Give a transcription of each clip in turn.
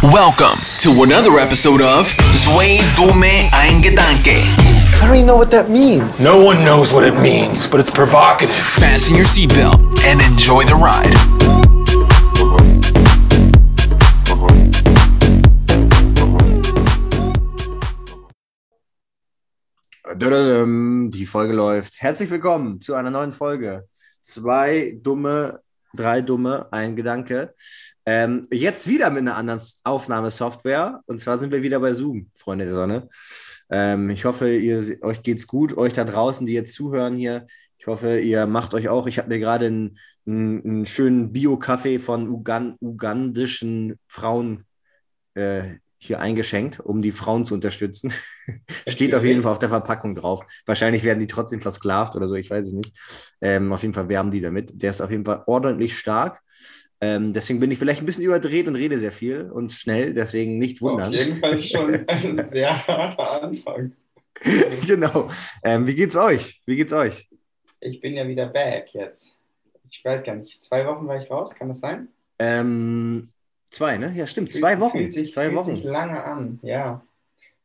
Welcome to another episode of Zwei Dumme Ein Gedanke. I don't even know what that means. No one knows what it means, but it's provocative. Fasten your seatbelt and enjoy the ride. Die Folge läuft. Herzlich willkommen zu einer neuen Folge. Zwei dumme, drei dumme, ein Gedanke. Ähm, jetzt wieder mit einer anderen Aufnahmesoftware. Und zwar sind wir wieder bei Zoom, Freunde der Sonne. Ähm, ich hoffe, ihr, euch geht's gut. Euch da draußen, die jetzt zuhören hier. Ich hoffe, ihr macht euch auch. Ich habe mir gerade einen, einen, schönen Bio-Kaffee von Ugan ugandischen Frauen äh, hier eingeschenkt, um die Frauen zu unterstützen. Steht auf jeden Fall auf der Verpackung drauf. Wahrscheinlich werden die trotzdem versklavt oder so, ich weiß es nicht. Ähm, auf jeden Fall werben die damit. Der ist auf jeden Fall ordentlich stark. Ähm, deswegen bin ich vielleicht ein bisschen überdreht und rede sehr viel und schnell, deswegen nicht wundern. Auf jeden Fall schon ein sehr harter Anfang. genau. Ähm, wie geht's euch? Wie geht's euch? Ich bin ja wieder back jetzt. Ich weiß gar nicht, zwei Wochen war ich raus, kann das sein? Ähm, zwei, ne? Ja, stimmt. Zwei Wochen. Fühlt sich, zwei fühlt Wochen. sich lange an, ja.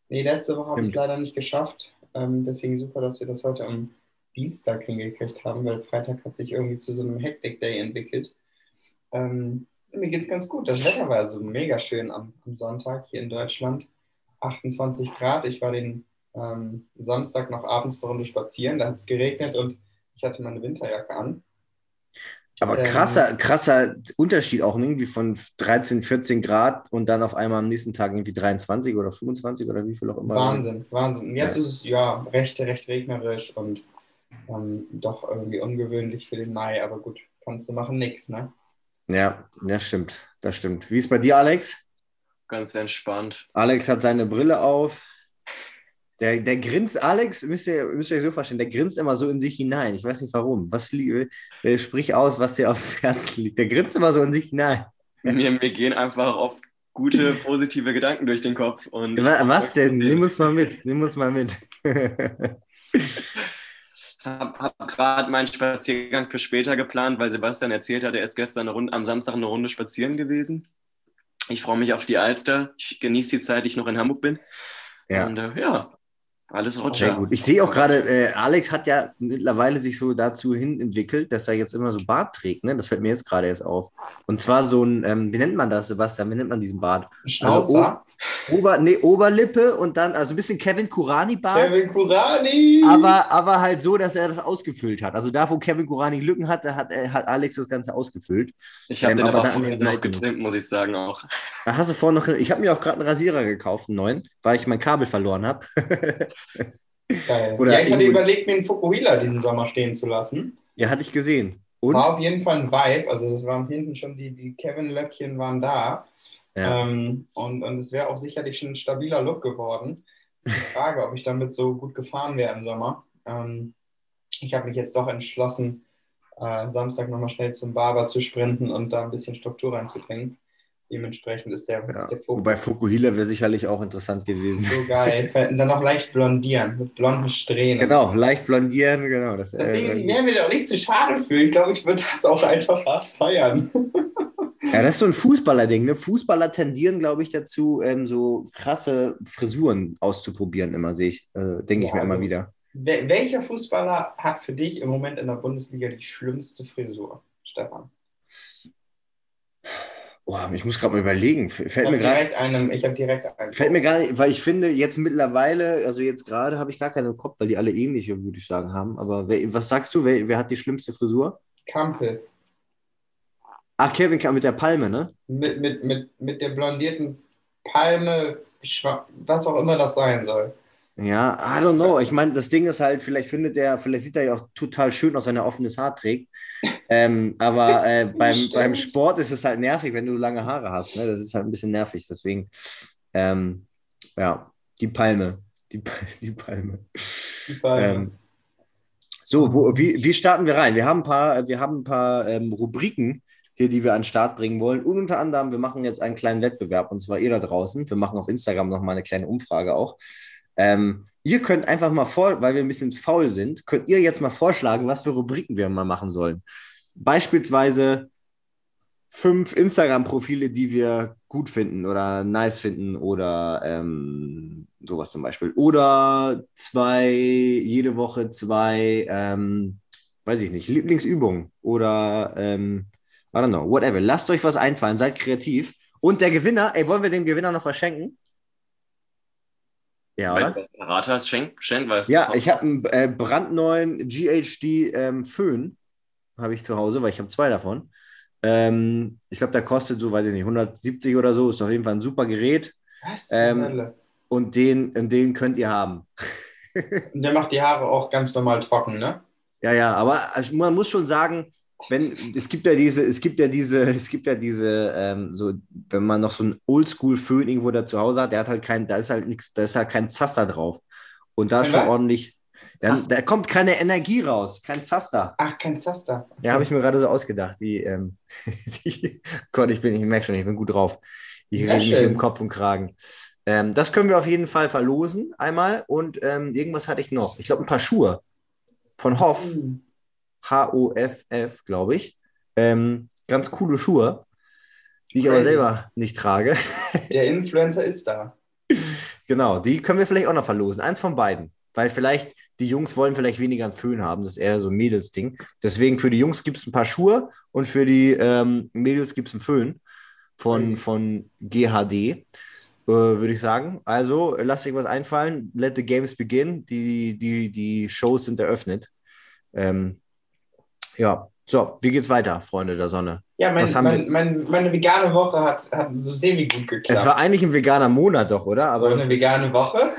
Nee, letzte Woche habe ich es leider nicht geschafft. Ähm, deswegen super, dass wir das heute am Dienstag hingekriegt haben, weil Freitag hat sich irgendwie zu so einem Hectic-Day entwickelt. Ähm, mir geht's ganz gut. Das Wetter war so mega schön am, am Sonntag hier in Deutschland. 28 Grad. Ich war den ähm, Samstag noch abends eine Runde spazieren. Da hat es geregnet und ich hatte meine Winterjacke an. Aber Ähm, krasser, krasser Unterschied auch irgendwie von 13, 14 Grad und dann auf einmal am nächsten Tag irgendwie 23 oder 25 oder wie viel auch immer. Wahnsinn, Wahnsinn. Und jetzt Ja. ist es ja recht, recht regnerisch und ähm, doch irgendwie ungewöhnlich für den Mai, aber gut, kannst du machen, nix, ne? Ja, das stimmt. Das stimmt. Wie ist bei dir, Alex? Ganz entspannt. Alex hat seine Brille auf. Der, der grinst, Alex, müsst ihr, müsst ihr euch so vorstellen, der grinst immer so in sich hinein. Ich weiß nicht warum. Was äh, sprich aus, was dir auf dem Herzen liegt. Der grinst immer so in sich hinein. Mir, mir gehen einfach oft gute, positive Gedanken durch den Kopf. Und Wa- Was denn? Nimm uns mal mit. Nimm uns mal mit. habe hab gerade meinen Spaziergang für später geplant, weil Sebastian erzählt hat, er ist gestern Runde, am Samstag eine Runde spazieren gewesen. Ich freue mich auf die Alster. Ich genieße die Zeit, die ich noch in Hamburg bin. ja. Und äh, ja, alles Sehr Roger. gut. Ich sehe auch gerade, äh, Alex hat ja mittlerweile sich so dazu hin entwickelt, dass er jetzt immer so Bart trägt. Ne? Das fällt mir jetzt gerade erst auf. Und zwar so ein, ähm, wie nennt man das, Sebastian? Wie nennt man diesen Bart? Ein Schnauzer. Ober, nee, Oberlippe und dann, also ein bisschen Kevin Kurani-Bart. Kevin Kurani! Aber, aber halt so, dass er das ausgefüllt hat. Also da, wo Kevin Kurani Lücken hatte, hat, hat Alex das Ganze ausgefüllt. Ich habe Ähm, den aber aber vorhin noch getrimmt, muss ich sagen auch. Da hast du vorhin noch, ich habe mir auch gerade einen Rasierer gekauft, einen neuen, weil ich mein Kabel verloren habe. Geil. Oder ja, ich hatte überlegt, mir einen Fukuhila diesen Sommer stehen zu lassen. ja, hatte ich gesehen. Und? War auf jeden Fall ein Vibe. Also es waren hinten schon die, die Kevin-Löckchen waren da. Ja. Ähm, und, und es wäre auch sicherlich schon ein stabiler Look geworden. Ist die Frage, ob ich damit so gut gefahren wäre im Sommer. Ähm, ich habe mich jetzt doch entschlossen, äh, Samstag nochmal schnell zum Barber zu sprinten und da ein bisschen Struktur reinzubringen. Dementsprechend ist der, Ja. ist der Fokus Wobei Fukuhila wäre sicherlich auch interessant gewesen. so geil. Und dann noch leicht blondieren mit blonden Strähnen. Genau, leicht blondieren, genau. Das, Das äh, Ding ist, ich wäre mir da auch nicht zu schade für. Ich glaube, ich würde das auch einfach hart feiern. ja, das ist so ein Fußballer-Ding. Ne? Fußballer tendieren, glaube ich, dazu, ähm, so krasse Frisuren auszuprobieren, immer sehe ich, äh, denke ich Ja, mir immer also- wieder. Wel welcher Fußballer hat für dich im Moment in der Bundesliga die schlimmste Frisur, Stefan? Boah, ich muss gerade mal überlegen. Fällt habe mir direkt einen, ich habe direkt einen. Fällt mir gar nicht, weil ich finde, jetzt mittlerweile, also jetzt gerade habe ich gar keinen im Kopf, weil die alle ähnliche, würde ich sagen, haben. Aber wer, was sagst du, wer, wer hat die schlimmste Frisur? Kampel. Ach, Kevin Kam mit der Palme, ne? Mit, mit, mit, mit der blondierten Palme, was auch immer das sein soll. Ja, I don't know. Ich meine, das Ding ist halt, vielleicht findet er, vielleicht sieht er ja auch total schön aus, wenn er offenes Haar trägt. Ähm, aber äh, beim, beim Sport ist es halt nervig, wenn du lange Haare hast. Ne? Das ist halt ein bisschen nervig. Deswegen, ähm, ja, die Palme. Die, die Palme. Die Palme. Ähm, so, wo, wie, wie starten wir rein? Wir haben ein paar, wir haben ein paar ähm, Rubriken hier, die wir an den Start bringen wollen. Und unter anderem, wir machen jetzt einen kleinen Wettbewerb, und zwar ihr da draußen. Wir machen auf Instagram nochmal eine kleine Umfrage auch. Ähm, ihr könnt einfach mal vor, weil wir ein bisschen faul sind, könnt ihr jetzt mal vorschlagen, was für Rubriken wir mal machen sollen. Beispielsweise fünf Instagram-Profile, die wir gut finden oder nice finden oder ähm, sowas zum Beispiel. Oder zwei, jede Woche zwei, ähm, weiß ich nicht, Lieblingsübungen oder ähm, I don't know, whatever. Lasst euch was einfallen, seid kreativ. Und der Gewinner, ey, wollen wir dem Gewinner noch was schenken? Ja, oder? du was parat hast, schenk, schenk. Ja, ich habe einen äh, brandneuen GHD ähm, Föhn, habe ich zu Hause, weil ich habe zwei davon. Ähm, ich glaube, der kostet so, weiß ich nicht, 170 oder so. Ist auf jeden Fall ein super Gerät. Was? Ähm? Und den, den könnt ihr haben. Und der macht die Haare auch ganz normal trocken, ne? Ja, ja, aber also man muss schon sagen, wenn es gibt ja diese, es gibt ja diese, es gibt ja diese, ähm, so, wenn man noch so einen Oldschool-Föhn irgendwo da zu Hause hat, der hat halt kein, da ist halt nichts, da ist halt kein Zaster drauf. Und da ist schon was? ordentlich, da, Zaster? da kommt keine Energie raus, kein Zaster. Ach, kein Zaster. Ja, habe ich mir gerade so ausgedacht. Die, ähm, die, Gott, ich bin, ich merke schon, ich bin gut drauf. Ich Sehr rede mich im Kopf und Kragen. Ähm, das können wir auf jeden Fall verlosen einmal. Und ähm, irgendwas hatte ich noch. Ich glaube, ein paar Schuhe von Hoff. Hm. H-O-F-F, glaube ich. Ähm, ganz coole Schuhe, die ich aber selber nicht trage. Der Influencer ist da. genau, die können wir vielleicht auch noch verlosen. Eins von beiden. Weil vielleicht die Jungs wollen vielleicht weniger einen Föhn haben. Das ist eher so ein Mädelsding. Deswegen für die Jungs gibt es ein paar Schuhe und für die ähm, Mädels gibt es einen Föhn von, Crazy. von GHD, äh, würde ich sagen. Also lasst euch was einfallen. Let the games begin. Die, die, die Shows sind eröffnet. Ähm, ja, so, wie geht's weiter, Freunde der Sonne? Ja, mein, mein, mein, meine vegane Woche hat, hat so semi gut geklappt. Es war eigentlich ein veganer Monat doch, oder? Aber so eine vegane Woche.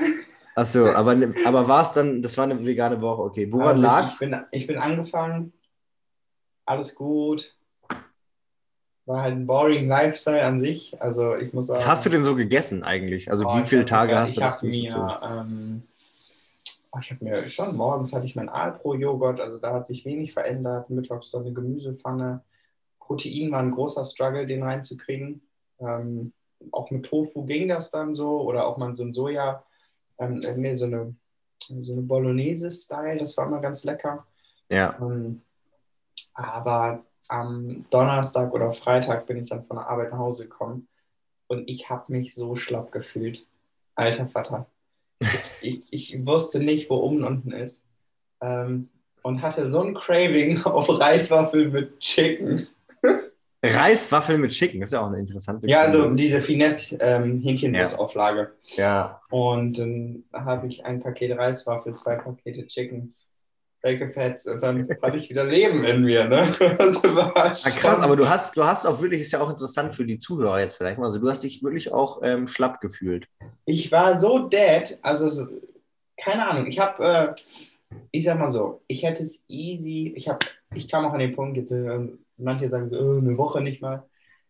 Ach so, aber, aber war es dann, das war eine vegane Woche, okay. Woran Also lag's? Ich bin, ich bin angefangen, alles gut. War halt ein boring Lifestyle an sich. Also ich muss sagen. Was hast du denn so gegessen eigentlich? Also Oh, wie ich viele Tage hast du ich das hab mir, durchgezogen? ähm, oh, Ich habe mir schon morgens hatte ich mein Alpro-Joghurt, also da hat sich wenig verändert. Mittags dann eine Gemüsepfanne. Protein war ein großer Struggle, den reinzukriegen. Ähm, auch mit Tofu ging das dann so oder auch mal so ein Soja, ähm, äh, nee, so eine, so eine Bolognese-Style, das war immer ganz lecker. Ja, Ähm, aber am Donnerstag oder Freitag bin ich dann von der Arbeit nach Hause gekommen und ich habe mich so schlapp gefühlt. Alter Vater. Ich, ich, wusste nicht, wo oben und unten ist. Ähm, und hatte so ein Craving auf Reiswaffeln mit Chicken. Reiswaffeln mit Chicken, ist ja auch eine interessante Ja, also diese Finesse-Hähnchenwurstauflage. Ja, Und dann habe ich ein Paket Reiswaffel, zwei Pakete Chicken weggefetzt und dann hatte ich wieder Leben in mir. Ne? Das war Ah, krass, schon- aber du hast, du hast auch wirklich, ist ja auch interessant für die Zuhörer jetzt vielleicht mal, also du hast dich wirklich auch ähm, schlapp gefühlt. Ich war so dead, also so, keine Ahnung, ich habe, äh, ich sag mal so, ich hätte es easy, ich habe, ich kam auch an den Punkt, jetzt, äh, manche sagen so, äh, eine Woche nicht mal.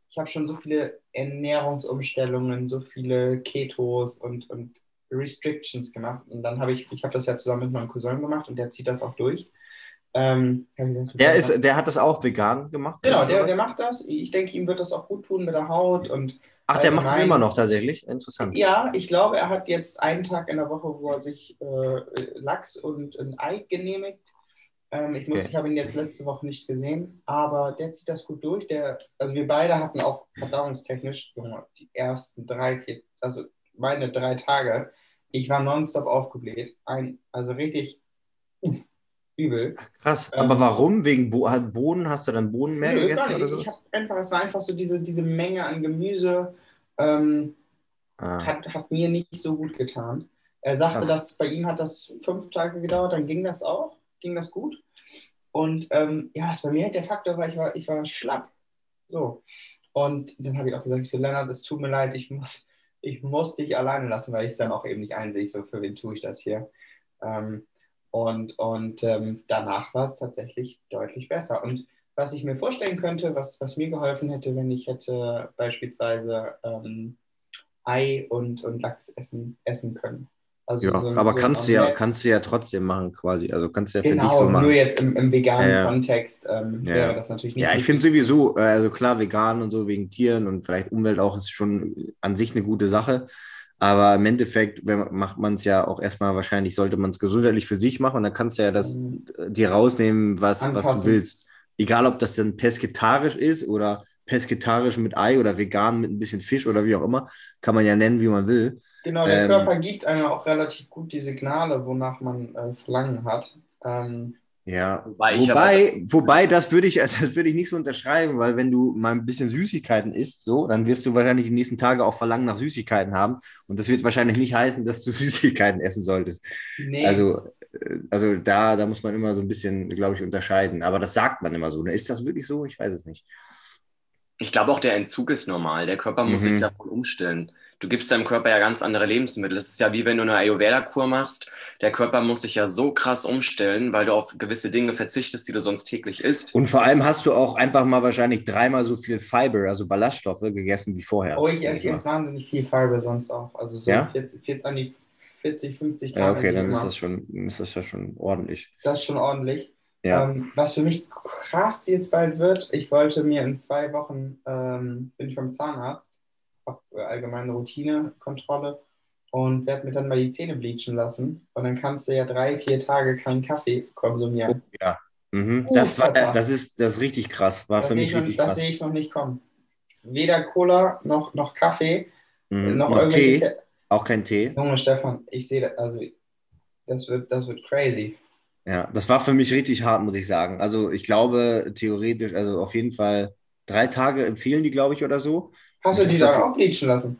Ich habe schon so viele Ernährungsumstellungen, so viele Ketos und, und Restrictions gemacht. Und dann habe ich, ich habe das ja zusammen mit meinem Cousin gemacht und der zieht das auch durch. Ähm, gesagt, Der, ist, der hat das auch vegan gemacht? Genau, der, der macht das. Ich denke, ihm wird das auch gut tun mit der Haut und Ach, der macht es immer noch tatsächlich? Interessant. Ja, ich glaube, er hat jetzt einen Tag in der Woche, wo er sich äh, Lachs und ein Ei genehmigt. Ähm, ich muss, Okay. ich habe ihn jetzt letzte Woche nicht gesehen, aber der zieht das gut durch. Der, also wir beide hatten auch verdauungstechnisch, die ersten drei, vier, also meine drei Tage, ich war nonstop aufgebläht. Ein, also richtig uff, übel. Krass. Ähm, aber warum? Wegen Bo Bohnen? Hast du dann Bohnen mehr Nö, gegessen oder Ich sowas? hab einfach, es war einfach so diese, diese Menge an Gemüse. Ähm, Ah. hat, hat mir nicht so gut getan. Er sagte, Krass. dass bei ihm hat das fünf Tage gedauert, dann ging das auch, ging das gut. Und ähm, ja, was bei mir halt der Faktor war, ich war, ich war schlapp. So. Und dann habe ich auch gesagt, ich so, Lennart, es tut mir leid, ich muss, ich muss dich alleine lassen, weil ich es dann auch eben nicht einsehe, so, für wen tue ich das hier? Ähm, und und ähm, danach war es tatsächlich deutlich besser. Und was ich mir vorstellen könnte, was, was mir geholfen hätte, wenn ich hätte beispielsweise ähm, Ei und, und Lachs essen, essen können. Also Ja, so aber so kannst du ja, kannst du ja trotzdem machen, quasi. Also kannst du ja für Genau, dich so machen. nur jetzt im, im veganen Ja, ja. Kontext ähm, Ja, wäre das natürlich nicht. Ja, ich finde sowieso, äh, also klar, vegan und so wegen Tieren und vielleicht Umwelt auch ist schon an sich eine gute Sache. Aber im Endeffekt wenn, macht man es ja auch erstmal wahrscheinlich, sollte man es gesundheitlich für sich machen und dann kannst du ja das Mhm. dir rausnehmen, was, was du willst. Egal, ob das dann pesketarisch ist oder pesketarisch mit Ei oder vegan mit ein bisschen Fisch oder wie auch immer. Kann man ja nennen, wie man will. Genau, der Ähm, Körper gibt einem auch relativ gut die Signale, wonach man äh, Verlangen hat. Ähm, Ja, Wobei wobei, wobei das würde ich, das würde ich nicht so unterschreiben, weil wenn du mal ein bisschen Süßigkeiten isst, so, dann wirst du wahrscheinlich die nächsten Tage auch Verlangen nach Süßigkeiten haben. Und das wird wahrscheinlich nicht heißen, dass du Süßigkeiten essen solltest. nee, Also, äh, also da, da muss man immer so ein bisschen, glaube ich, unterscheiden. Aber das sagt man immer so. Ist das wirklich so? Ich weiß es nicht. Ich glaube auch, der Entzug ist normal. Der Körper muss Mhm. sich davon umstellen. Du gibst deinem Körper ja ganz andere Lebensmittel. Es ist ja wie wenn du eine Ayurveda-Kur machst. Der Körper muss sich ja so krass umstellen, weil du auf gewisse Dinge verzichtest, die du sonst täglich isst. Und vor allem hast du auch einfach mal wahrscheinlich dreimal so viel Fiber, also Ballaststoffe, gegessen wie vorher. oh, ich esse jetzt wahnsinnig viel Fiber sonst auch. Also so Ja? 40, 40, an die 40, 50 Gramm. Ja, okay, dann ist das schon, dann ist das ja schon ordentlich. Das ist schon ordentlich. Ja. Ähm, was für mich krass jetzt bald wird, ich wollte mir in zwei Wochen, ähm, bin ich beim Zahnarzt, habe allgemeine Routinekontrolle und werde mir dann mal die Zähne bleachen lassen. Und dann kannst du ja drei, vier Tage keinen Kaffee konsumieren. Mhm. Uh, Das, war, das, ist, das ist richtig krass. War das für sehe mich ich, noch- richtig das krass. sehe ich noch nicht kommen. Weder Cola noch, noch Kaffee, Mhm. noch, Noch. Tee, auch kein Tee. Junge Stefan, ich sehe das, also das wird, das wird crazy. Ja, das war für mich richtig hart, muss ich sagen. Also ich glaube, theoretisch, also auf jeden Fall drei Tage empfehlen die, glaube ich, oder so. Hast du die das- auch bleachen lassen?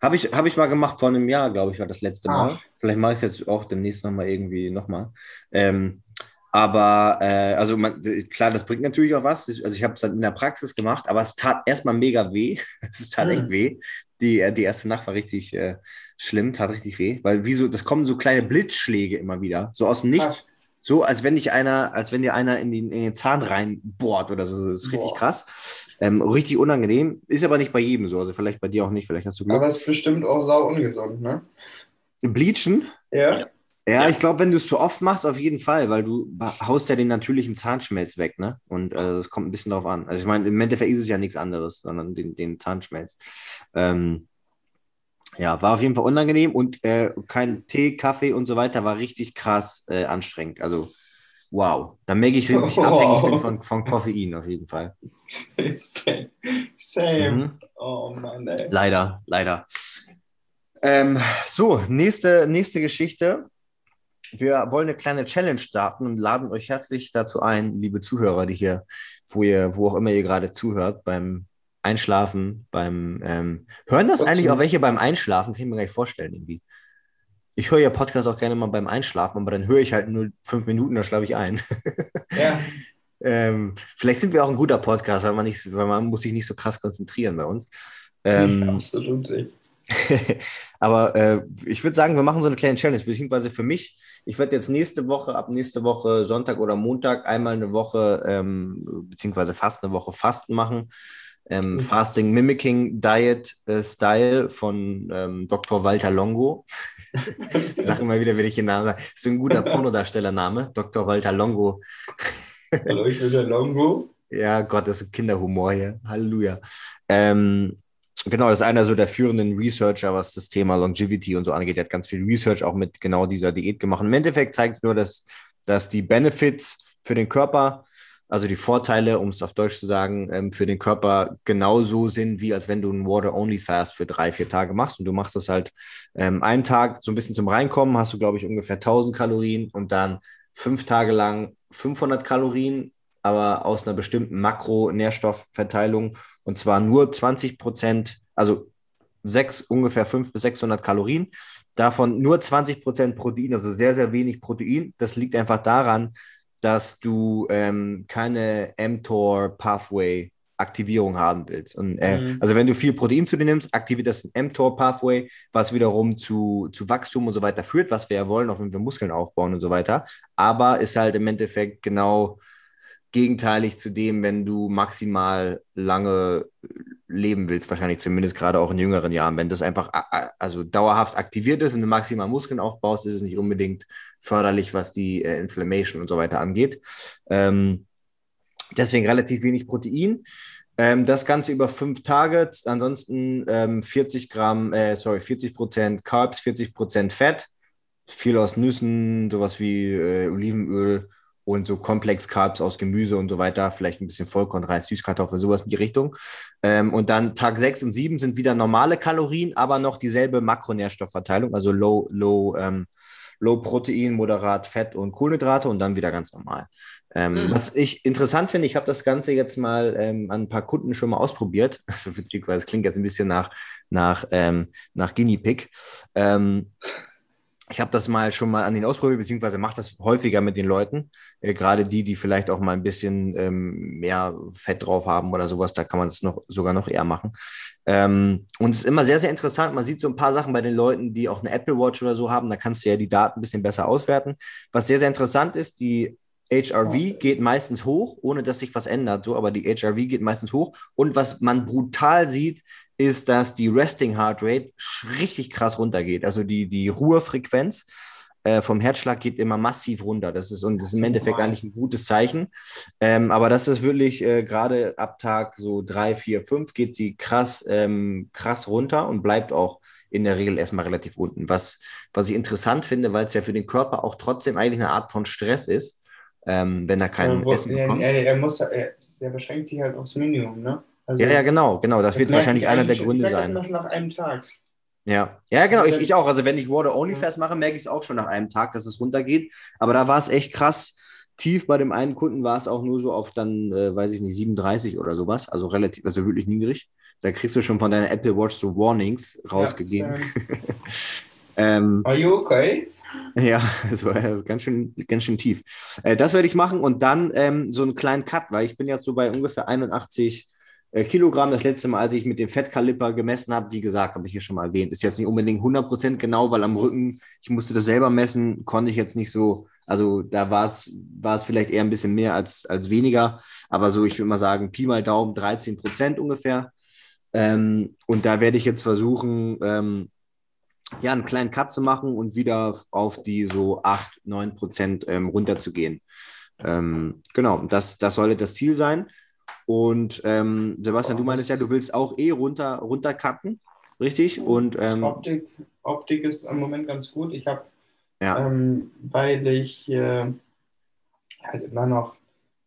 Habe ich, hab ich mal gemacht vor einem Jahr, glaube ich, war das letzte Mal. Ach. Vielleicht mache ich es jetzt auch demnächst nochmal irgendwie nochmal. Ähm, aber äh, also man, klar, das bringt natürlich auch was. Also ich habe es dann in der Praxis gemacht, aber es tat erstmal mega weh. Es tat echt Hm. weh. Die, äh, die erste Nacht war richtig äh, schlimm, tat richtig weh, weil wie so, das kommen so kleine Blitzschläge immer wieder, so aus dem Nichts. So, als wenn dich einer, als wenn dir einer in den, in den Zahn reinbohrt oder so. Das ist richtig Boah. krass. Ähm, richtig unangenehm. Ist aber nicht bei jedem so. Also vielleicht bei dir auch nicht. Vielleicht hast du Glück. Aber es ist bestimmt auch sau ungesund, ne? Bleachen? Ja. Ja, Ja. ich glaube, wenn du es zu oft machst, auf jeden Fall, weil du haust ja den natürlichen Zahnschmelz weg, ne? Und äh, das kommt ein bisschen drauf an. Also ich meine, im Endeffekt ist es ja nichts anderes, sondern den, den Zahnschmelz. Ähm, ja, war auf jeden Fall unangenehm und äh, kein Tee, Kaffee und so weiter, war richtig krass äh, anstrengend. Also, wow. Da merke ich, dass ich Wow. abhängig bin von, von Koffein auf jeden Fall. Same. Same. Mhm. Oh Mann, ey. Leider, leider. Ähm, so, nächste, nächste Geschichte. Wir wollen eine kleine Challenge starten und laden euch herzlich dazu ein, liebe Zuhörer, die hier, wo ihr, wo auch immer ihr gerade zuhört, beim Einschlafen, beim ähm, Hören das Okay. eigentlich auch welche beim Einschlafen? Kann ich mir gar nicht vorstellen, irgendwie. Ich höre ja Podcast auch gerne mal beim Einschlafen, aber dann höre ich halt nur fünf Minuten, dann schlafe ich ein. Ja. ähm, vielleicht sind wir auch ein guter Podcast, weil man nicht, weil man muss sich nicht so krass konzentrieren bei uns. Ähm, Absolut nicht. Aber äh, ich würde sagen, wir machen so eine kleine Challenge, beziehungsweise für mich, ich werde jetzt nächste Woche, ab nächste Woche Sonntag oder Montag einmal eine Woche, ähm, beziehungsweise fast eine Woche Fasten machen. Ähm, Mhm. Fasting Mimicking Diet äh, Style von ähm, Dr. Walter Longo. ich sage immer wieder, wenn ich den Namen sage. Ist so ein guter Pornodarstellername, Dr. Walter Longo. Hallo, ich bin der Longo. Ja, Gott, das ist Kinderhumor hier. Halleluja. Ähm, genau, das ist einer so der führenden Researcher, was das Thema Longevity und so angeht. Er hat ganz viel Research auch mit genau dieser Diät gemacht. Im Endeffekt zeigt es nur, dass, dass die Benefits für den Körper, also die Vorteile, um es auf Deutsch zu sagen, ähm, für den Körper genauso sind, wie als wenn du einen Water-Only-Fast für drei, vier Tage machst. Und du machst das halt ähm, einen Tag so ein bisschen zum Reinkommen, hast du, glaube ich, ungefähr 1000 Kalorien und dann fünf Tage lang 500 Kalorien aber aus einer bestimmten Makronährstoffverteilung und zwar nur 20 Prozent, also sechs, ungefähr 500 bis 600 Kalorien, davon nur 20 Prozent Protein, also sehr, sehr wenig Protein. Das liegt einfach daran, dass du ähm, keine mTOR-Pathway Aktivierung haben willst. Und, äh, Mhm. Also wenn du viel Protein zu dir nimmst, aktiviert das ein mTOR-Pathway, was wiederum zu, zu Wachstum und so weiter führt, was wir ja wollen, auch wenn wir Muskeln aufbauen und so weiter. Aber ist halt im Endeffekt genau gegenteilig zu dem, wenn du maximal lange leben willst, wahrscheinlich zumindest gerade auch in jüngeren Jahren. Wenn das einfach also dauerhaft aktiviert ist und du maximal Muskeln aufbaust, ist es nicht unbedingt förderlich, was die äh, Inflammation und so weiter angeht. Ähm, deswegen relativ wenig Protein. Ähm, das Ganze über fünf Tage, ansonsten ähm, 40 Gramm, äh, sorry, 40 Prozent Carbs, 40 Prozent Fett, viel aus Nüssen, sowas wie äh, Olivenöl und so Komplex Carbs aus Gemüse und so weiter, vielleicht ein bisschen Vollkornreis, Süßkartoffeln, sowas in die Richtung. Ähm, und dann Tag 6 und 7 sind wieder normale Kalorien, aber noch dieselbe Makronährstoffverteilung, also Low, Low, ähm, Low Protein, moderat Fett und Kohlenhydrate und dann wieder ganz normal. Ähm, mhm. Was ich interessant finde, ich habe das Ganze jetzt mal ähm, an ein paar Kunden schon mal ausprobiert. Also beziehungsweise es klingt jetzt ein bisschen nach, nach, ähm, nach Guinea Pig. Ich habe das mal schon mal an den ausprobiert, beziehungsweise mache das häufiger mit den Leuten. Äh, Gerade die, die vielleicht auch mal ein bisschen ähm, mehr Fett drauf haben oder sowas, da kann man das noch sogar noch eher machen. Ähm, und es ist immer sehr, sehr interessant. Man sieht so ein paar Sachen bei den Leuten, die auch eine Apple Watch oder so haben. Da kannst du ja die Daten ein bisschen besser auswerten. Was sehr, sehr interessant ist, die HRV geht meistens hoch, ohne dass sich was ändert, so, aber die HRV geht meistens hoch. Und was man brutal sieht, ist, dass die Resting Heart Rate richtig krass runtergeht. Also die, die Ruhefrequenz äh, vom Herzschlag geht immer massiv runter. Das ist, und das ist im Endeffekt eigentlich ein gutes Zeichen. Ähm, aber das ist wirklich äh, gerade ab Tag so drei, vier, fünf geht sie krass, ähm, krass runter und bleibt auch in der Regel erstmal relativ unten. Was, was ich interessant finde, weil es ja für den Körper auch trotzdem eigentlich eine Art von Stress ist, ähm, wenn er kein ja, Essen er, bekommt. Er, er, muss, er, der beschränkt sich halt aufs Minimum, ne? Also, ja, ja, genau, genau. Das, das wird wahrscheinlich einer der Gründe sein. Das nach einem Tag. Ja, ja, genau. Ich, ich auch. Also wenn ich Water Only Fast mache, merke ich es auch schon nach einem Tag, dass es runtergeht. Aber da war es echt krass tief. Bei dem einen Kunden war es auch nur so auf dann, äh, weiß ich nicht, 37 oder sowas. Also relativ, also wirklich niedrig. Da kriegst du schon von deiner Apple Watch so Warnings rausgegeben. Ja, ähm, Are you okay? Ja, das war ganz schön, ganz schön tief. Äh, das werde ich machen und dann ähm, so einen kleinen Cut, weil ich bin jetzt so bei ungefähr 81 äh, Kilogramm. Das letzte Mal, als ich mit dem Fettkaliper gemessen habe, wie gesagt, habe ich hier schon mal erwähnt, ist jetzt nicht unbedingt 100% genau, weil am Rücken, ich musste das selber messen, konnte ich jetzt nicht so, also da war es, war es vielleicht eher ein bisschen mehr als, als weniger, aber so, ich würde mal sagen, Pi mal Daumen 13% ungefähr. Ähm, und da werde ich jetzt versuchen, ähm, ja, einen kleinen Cut zu machen und wieder auf die so 8, 9 Prozent ähm, runterzugehen. Ähm, genau, das, das sollte das Ziel sein. Und ähm, Sebastian, du meinst ja, du willst auch eh runter, runtercutten, richtig? Und, ähm, Optik, Optik ist im Moment ganz gut. Ich habe, ja. Ähm, weil ich äh, halt immer noch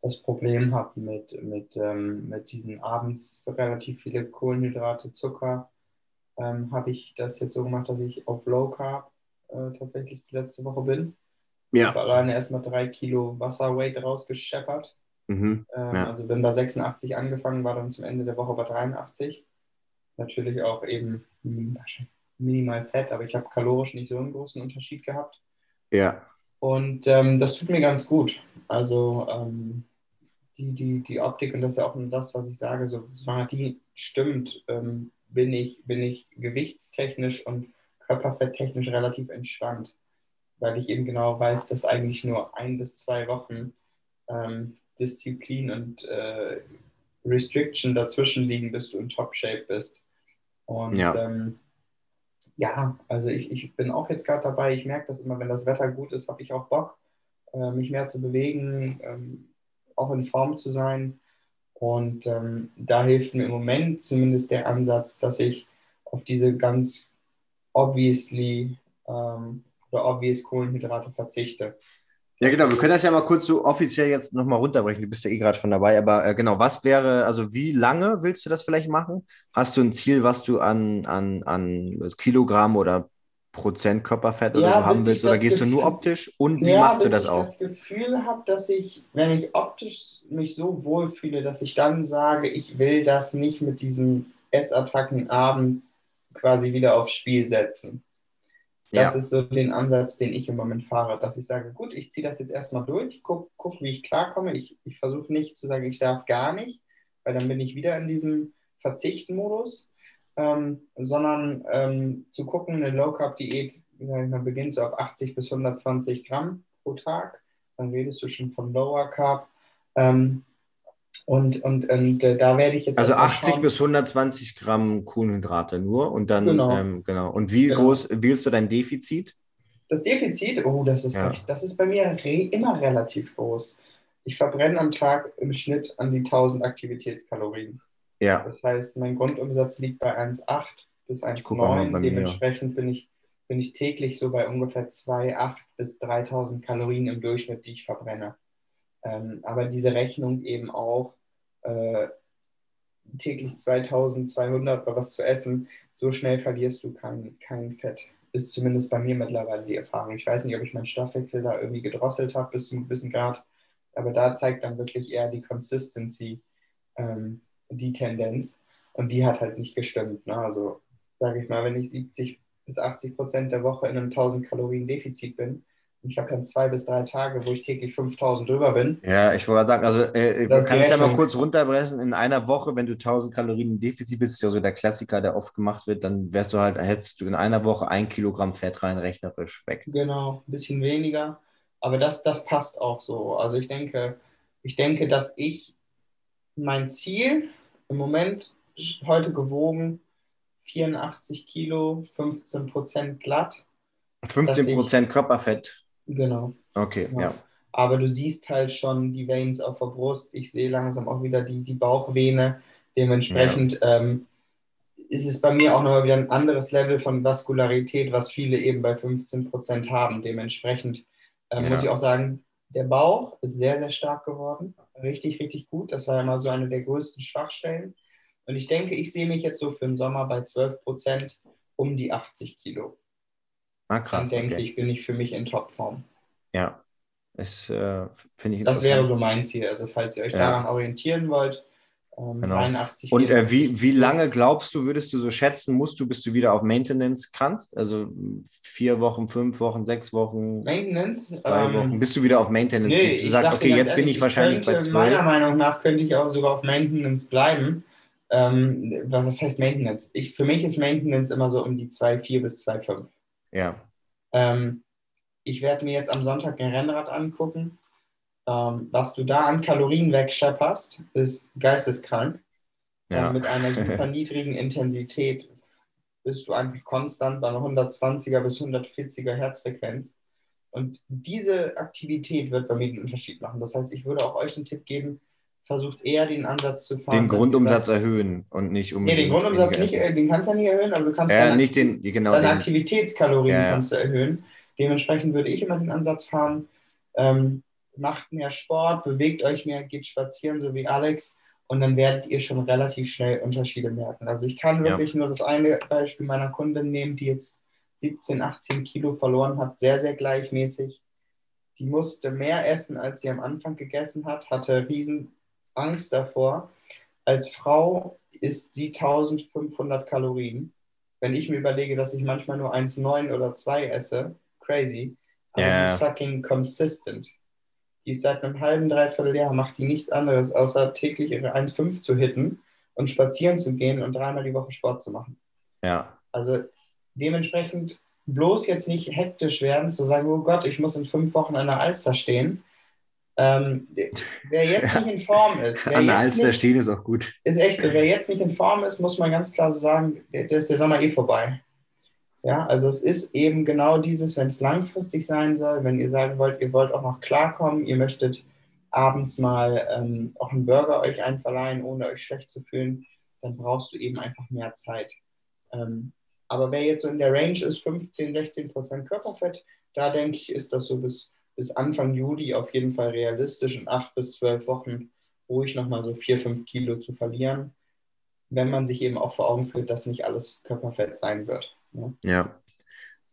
das Problem habe mit, mit, ähm, mit diesen abends relativ viele Kohlenhydrate, Zucker, ähm, habe ich das jetzt so gemacht, dass ich auf Low Carb äh, tatsächlich die letzte Woche bin. Ja. Ich habe alleine erstmal drei Kilo Wasserweight rausgescheppert. Mhm. Ähm, ja. Also bin bei 86 angefangen, war dann zum Ende der Woche bei 83. Natürlich auch eben minimal Fett, aber ich habe kalorisch nicht so einen großen Unterschied gehabt. Ja. Und ähm, das tut mir ganz gut. Also ähm, die, die, die Optik, und das ist ja auch das, was ich sage, so die stimmt, ähm, bin ich, bin ich gewichtstechnisch und körperfetttechnisch relativ entspannt, weil ich eben genau weiß, dass eigentlich nur ein bis zwei Wochen ähm, Disziplin und äh, Restriction dazwischen liegen, bis du in Top-Shape bist. Und ja, ähm, ja also ich, ich bin auch jetzt gerade dabei, ich merke das immer, wenn das Wetter gut ist, habe ich auch Bock, äh, mich mehr zu bewegen, ähm, auch in Form zu sein. Und ähm, da hilft mir im Moment zumindest der Ansatz, dass ich auf diese ganz obviously ähm, oder obvious Kohlenhydrate verzichte. Ja, genau. Wir können das ja mal kurz so offiziell jetzt nochmal runterbrechen. Du bist ja eh gerade schon dabei. Aber äh, genau, was wäre, also wie lange willst du das vielleicht machen? Hast du ein Ziel, was du an, an, an Kilogramm oder Prozent Körperfett oder Ja, so haben willst? ich Oder gehst du nur Gefühl- optisch? Und wie ja, machst du das ich auch? das Gefühl habe, dass ich, wenn ich optisch mich so wohlfühle, dass ich dann sage, ich will das nicht mit diesen Essattacken abends quasi wieder aufs Spiel setzen. Das Ja. ist so den Ansatz, den ich im Moment fahre, dass ich sage, gut, ich ziehe das jetzt erstmal durch, guck, guck wie ich klarkomme. Ich, ich versuche nicht zu sagen, ich darf gar nicht, weil dann bin ich wieder in diesem Verzichten-Modus, ähm, sondern ähm, zu gucken, eine Low-Carb-Diät, sag ich mal, beginnt so auf 80 bis 120 Gramm pro Tag. Dann redest du schon von Lower Carb. Ähm, und und, und äh, da werde ich jetzt Also erst mal 80 schauen- bis 120 Gramm Kohlenhydrate nur und dann, Genau. ähm, genau. Und wie Genau. groß wählst du dein Defizit? Das Defizit, oh, das ist, Ja. das ist bei mir re immer relativ groß. Ich verbrenne am Tag im Schnitt an die 1000 Aktivitätskalorien. Ja, Das heißt, mein Grundumsatz liegt bei 1,8 bis Ich guck auch mal 1,9. bei mir. Dementsprechend bin ich, bin ich täglich so bei ungefähr 2,8 bis 3000 Kalorien im Durchschnitt, die ich verbrenne. Ähm, aber diese Rechnung eben auch äh, täglich 2200 oder was zu essen, so schnell verlierst du kein, kein Fett. Ist zumindest bei mir mittlerweile die Erfahrung. Ich weiß nicht, ob ich meinen Stoffwechsel da irgendwie gedrosselt habe bis zu einem gewissen Grad, aber da zeigt dann wirklich eher die Consistency, ähm, die Tendenz. Und die hat halt nicht gestimmt. Ne? Also, sage ich mal, wenn ich 70 bis 80 Prozent der Woche in einem 1000 Kalorien Defizit bin, ich habe dann zwei bis drei Tage, wo ich täglich 5000 drüber bin. Ja, ich wollte sagen, also äh, Das ist kann ich ja mal kurz runterbrechen. In einer Woche, wenn du 1000 Kalorien Defizit bist, ist ja so der Klassiker, der oft gemacht wird, dann wärst du halt, hättest du in einer Woche ein Kilogramm Fett rein rechnerisch weg. Genau, ein bisschen weniger. Aber das, das passt auch so. Also ich denke, ich denke, dass ich mein Ziel im Moment heute gewogen 84 Kilo, 15 Prozent glatt. 15 Prozent Körperfett. Genau. Okay, Ja. ja. Aber du siehst halt schon die Veins auf der Brust. Ich sehe langsam auch wieder die, die Bauchvene. Dementsprechend ähm, ist es bei mir auch nochmal wieder ein anderes Level von Vaskularität, was viele eben bei 15% haben. Dementsprechend ähm, Ja. muss ich auch sagen, der Bauch ist sehr, sehr stark geworden. Richtig, richtig gut. Das war ja mal so eine der größten Schwachstellen. Und ich denke, ich sehe mich jetzt so für den Sommer bei 12% um die 80 Kilo. Ah, Dann krass. denke Okay. ich, bin ich für mich in Topform. Ja. Das äh, finde ich Das wäre so mein Ziel. Also falls ihr euch Ja. daran orientieren wollt, ähm, Genau. 83 Und äh, 84 wie, wie lange glaubst du, würdest du so schätzen, musst du, bis du wieder auf Maintenance kannst? Also vier Wochen, fünf Wochen, sechs Wochen, Maintenance? drei ähm, Wochen, bis du wieder auf Maintenance Nee. Du sagst, sag okay, jetzt bin ehrlich, ich wahrscheinlich bei könnte, Meiner zwölf. Meinung nach könnte ich auch sogar auf Maintenance bleiben. Ähm, was heißt Maintenance? Ich, für mich ist Maintenance immer so um die 2,4 bis 2,5. Ja, Ähm, ich werde mir jetzt am Sonntag ein Rennrad angucken. Ähm, was du da an Kalorien wegschepperst, ist geisteskrank. ja. Ähm, mit einer super niedrigen Intensität bist du einfach konstant bei einer 120er bis 140er Herzfrequenz. Und diese Aktivität wird bei mir den Unterschied machen. Das heißt, ich würde auch euch den Tipp geben, versucht eher den Ansatz zu fahren. Den Grundumsatz erhöhen und nicht Nee, unbedingt. den Grundumsatz nicht, den kannst du ja nicht erhöhen, aber du kannst Äh, deine, nicht den, genau deine den. Aktivitätskalorien Ja, ja. kannst du erhöhen. Dementsprechend würde ich immer den Ansatz fahren, ähm, macht mehr Sport, bewegt euch mehr, geht spazieren, so wie Alex, und dann werdet ihr schon relativ schnell Unterschiede merken. Also ich kann Ja. wirklich nur das eine Beispiel meiner Kundin nehmen, die jetzt 17, 18 Kilo verloren hat, sehr, sehr gleichmäßig. Die musste mehr essen, als sie am Anfang gegessen hat, hatte riesen Angst davor. Als Frau isst sie 1500 Kalorien. Wenn ich mir überlege, dass ich manchmal nur 1,9 oder 2 esse, crazy. Aber Ja. die ist fucking consistent. Die ist seit einem halben, dreiviertel Jahr, macht die nichts anderes, außer täglich ihre 1,5 zu hitten und spazieren zu gehen und dreimal die Woche Sport zu machen. Ja, Also dementsprechend bloß jetzt nicht hektisch werden, zu sagen, oh Gott, ich muss in fünf Wochen an der Alster stehen. Ähm, wer jetzt Ja. nicht in Form ist, wer an der jetzt Alster nicht, stehen ist auch gut. ist echt so, wer jetzt nicht in Form ist, muss man ganz klar so sagen, der, der ist der Sommer eh vorbei. Ja, also es ist eben genau dieses, wenn es langfristig sein soll, wenn ihr sagen wollt, ihr wollt auch noch klarkommen, ihr möchtet abends mal ähm, auch einen Burger euch einverleihen, ohne euch schlecht zu fühlen, dann brauchst du eben einfach mehr Zeit. Ähm, aber wer jetzt so in der Range ist, 15, 16 Prozent Körperfett, da denke ich, ist das so bis, bis Anfang Juli auf jeden Fall realistisch, in acht bis zwölf Wochen ruhig nochmal so vier, fünf Kilo zu verlieren, wenn man sich eben auch vor Augen führt, dass nicht alles Körperfett sein wird. Ja. Ja,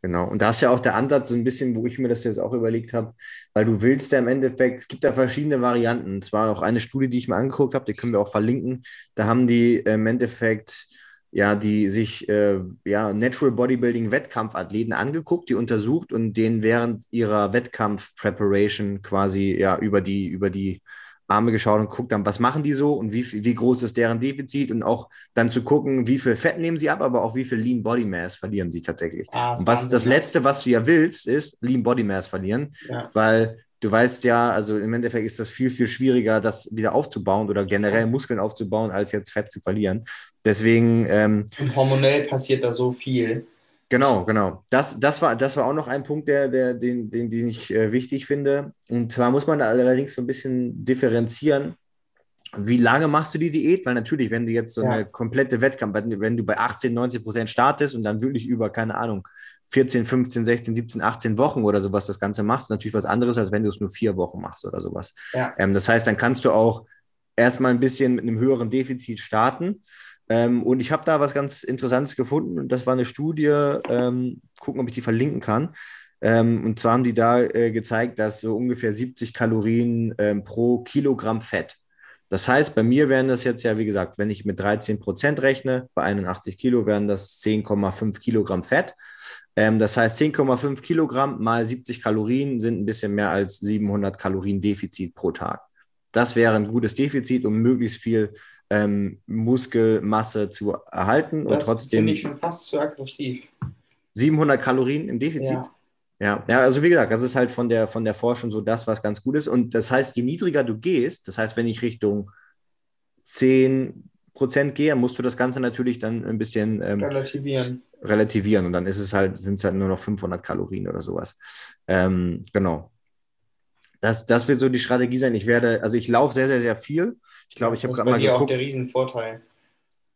genau. Und da ist ja auch der Ansatz so ein bisschen, wo ich mir das jetzt auch überlegt habe, weil du willst ja im Endeffekt, es gibt da verschiedene Varianten. Es war auch eine Studie, die ich mir angeguckt habe, die können wir auch verlinken. Da haben die im Endeffekt ja, die sich äh, ja, Natural Bodybuilding Wettkampfathleten angeguckt, die untersucht und denen während ihrer Wettkampf-Preparation quasi ja über die, über die Arme geschaut und guckt dann, was machen die so und wie, wie groß ist deren Defizit und auch dann zu gucken, wie viel Fett nehmen sie ab, aber auch wie viel Lean Body Mass verlieren sie tatsächlich. Ah, Und was das. Letzte, was du ja willst, ist Lean Body Mass verlieren, Ja. weil du weißt ja, also im Endeffekt ist das viel, viel schwieriger, das wieder aufzubauen oder generell Muskeln aufzubauen, als jetzt Fett zu verlieren. Deswegen, ähm, Und hormonell passiert da so viel. Genau, genau. Das, das, war, das war auch noch ein Punkt, der, der, den, den, den ich äh, wichtig finde. Und zwar muss man da allerdings so ein bisschen differenzieren. Wie lange machst du die Diät? Weil natürlich, wenn du jetzt so Ja. eine komplette Wettkampf, wenn du bei 18, 19 Prozent startest und dann wirklich über, keine Ahnung, 14, 15, 16, 17, 18 Wochen oder sowas das Ganze machst, natürlich was anderes, als wenn du es nur vier Wochen machst oder sowas. Ja. Ähm, das heißt, dann kannst du auch erstmal ein bisschen mit einem höheren Defizit starten. Ähm, und ich habe da was ganz Interessantes gefunden und das war eine Studie, ähm, gucken, ob ich die verlinken kann. Ähm, und zwar haben die da äh, gezeigt, dass so ungefähr 70 Kalorien ähm, pro Kilogramm Fett. Das heißt, bei mir wären das jetzt ja, wie gesagt, wenn ich mit 13 Prozent rechne, bei 81 Kilo wären das 10,5 Kilogramm Fett. Ähm, das heißt, 10,5 Kilogramm mal 70 Kalorien sind ein bisschen mehr als 700 Kalorien Defizit pro Tag. Das wäre ein gutes Defizit, um möglichst viel ähm, Muskelmasse zu erhalten und Das trotzdem finde ich schon fast zu aggressiv. 700 Kalorien im Defizit. Ja. Ja, ja, also wie gesagt, das ist halt von der, von der Forschung so das, was ganz gut ist. Und das heißt, je niedriger du gehst, das heißt, wenn ich Richtung 10 Prozent gehe, musst du das Ganze natürlich dann ein bisschen ähm, relativieren. relativieren. Und dann ist es halt, sind es halt nur noch 500 Kalorien oder sowas. Ähm, genau. Das, das wird so die Strategie sein. Ich werde, also ich laufe sehr, sehr, sehr viel. Ich glaube, ich habe das ist gerade mal dir auch geguckt. der Riesenvorteil.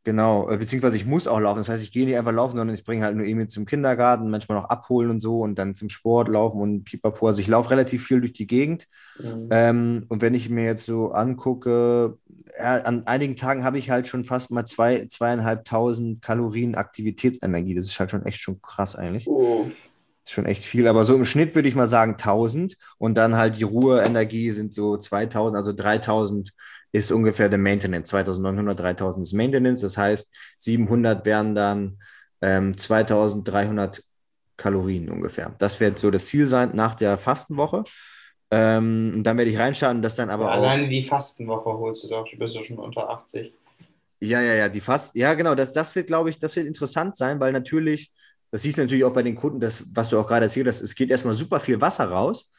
Genau, äh, beziehungsweise ich muss auch laufen. Das heißt, ich gehe nicht einfach laufen, sondern ich bringe halt nur Emil zum Kindergarten, manchmal noch abholen und so und dann zum Sport laufen und pipapo. Also ich laufe relativ viel durch die Gegend. Mhm. Ähm, und wenn ich mir jetzt so angucke, ja, an einigen Tagen habe ich halt schon fast mal zwei, zweieinhalbtausend Kalorien Aktivitätsenergie. Das ist halt schon echt schon krass eigentlich. Oh, ist schon echt viel, aber so im Schnitt würde ich mal sagen 1000 und dann halt die Ruheenergie sind so 2000, also 3000 ist ungefähr der Maintenance, 2900, 3000 ist Maintenance, das heißt 700 wären dann ähm, 2300 Kalorien ungefähr. Das wird so das Ziel sein nach der Fastenwoche. Ähm, und dann werde ich reinstarten, das dann aber ja, auch. alleine die Fastenwoche holst du doch, du bist ja schon unter 80. Ja, ja, ja, die fast, ja, genau, das, das wird, glaube ich, das wird interessant sein, weil natürlich, das siehst du natürlich auch bei den Kunden, das, was du auch gerade erzählt hast, es geht erstmal super viel Wasser raus,